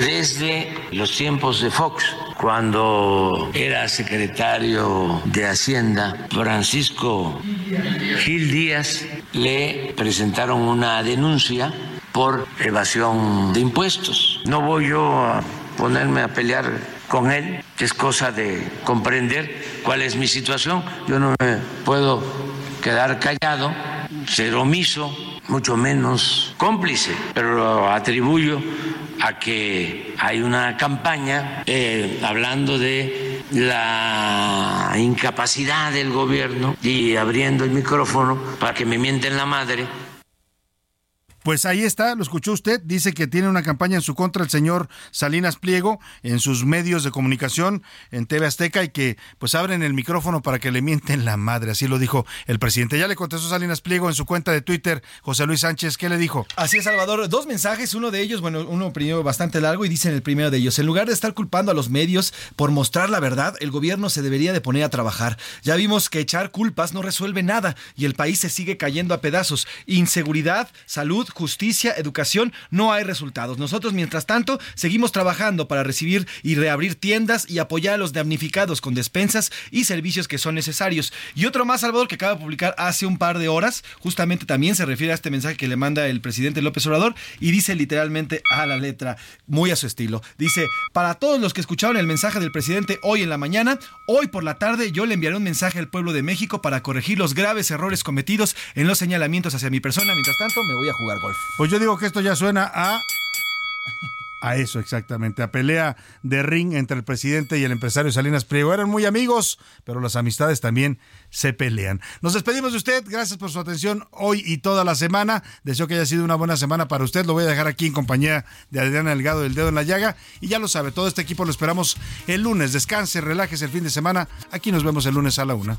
Speaker 43: Desde los tiempos de Fox, cuando era secretario de Hacienda, Francisco Gil Díaz le presentaron una denuncia por evasión de impuestos. No voy yo a ponerme a pelear con él, es cosa de comprender cuál es mi situación. Yo no me puedo quedar callado, ser omiso, mucho menos cómplice, pero lo atribuyo a que hay una campaña eh, hablando de la incapacidad del gobierno y abriendo el micrófono para que me mienten la madre
Speaker 7: pues ahí está, lo escuchó usted, dice que tiene una campaña en su contra el señor Salinas Pliego en sus medios de comunicación en TV Azteca y que pues abren el micrófono para que le mienten la madre, así lo dijo el presidente. Ya le contestó Salinas Pliego en su cuenta de Twitter, José Luis Sánchez, ¿qué le dijo?
Speaker 27: Así es, Salvador, dos mensajes, uno de ellos, bueno, uno primero bastante largo y dice en el primero de ellos, en lugar de estar culpando a los medios por mostrar la verdad, el gobierno se debería de poner a trabajar. Ya vimos que echar culpas no resuelve nada y el país se sigue cayendo a pedazos. Inseguridad, salud, justicia, educación, no hay resultados. Nosotros, mientras tanto, seguimos trabajando para recibir y reabrir tiendas y apoyar a los damnificados con despensas y servicios que son necesarios. Y otro más, Salvador, que acaba de publicar hace un par de horas, justamente también se refiere a este mensaje que le manda el presidente López Obrador y dice literalmente a la letra, muy a su estilo. Dice, para todos los que escucharon el mensaje del presidente hoy en la mañana, hoy por la tarde yo le enviaré un mensaje al pueblo de México para corregir los graves errores cometidos en los señalamientos hacia mi persona. Mientras tanto, me voy a jugar
Speaker 7: Pues yo digo que esto ya suena a a eso exactamente, a pelea de ring entre el presidente y el empresario Salinas Pliego. Eran muy amigos, pero las amistades también se pelean. Nos despedimos de usted, gracias por su atención hoy y toda la semana. Deseo que haya sido una buena semana para usted. Lo voy a dejar aquí en compañía de Adriana Delgado del Dedo en la Llaga. Y ya lo sabe, todo este equipo lo esperamos el lunes. Descanse, relájese el fin de semana. Aquí nos vemos el lunes a la una.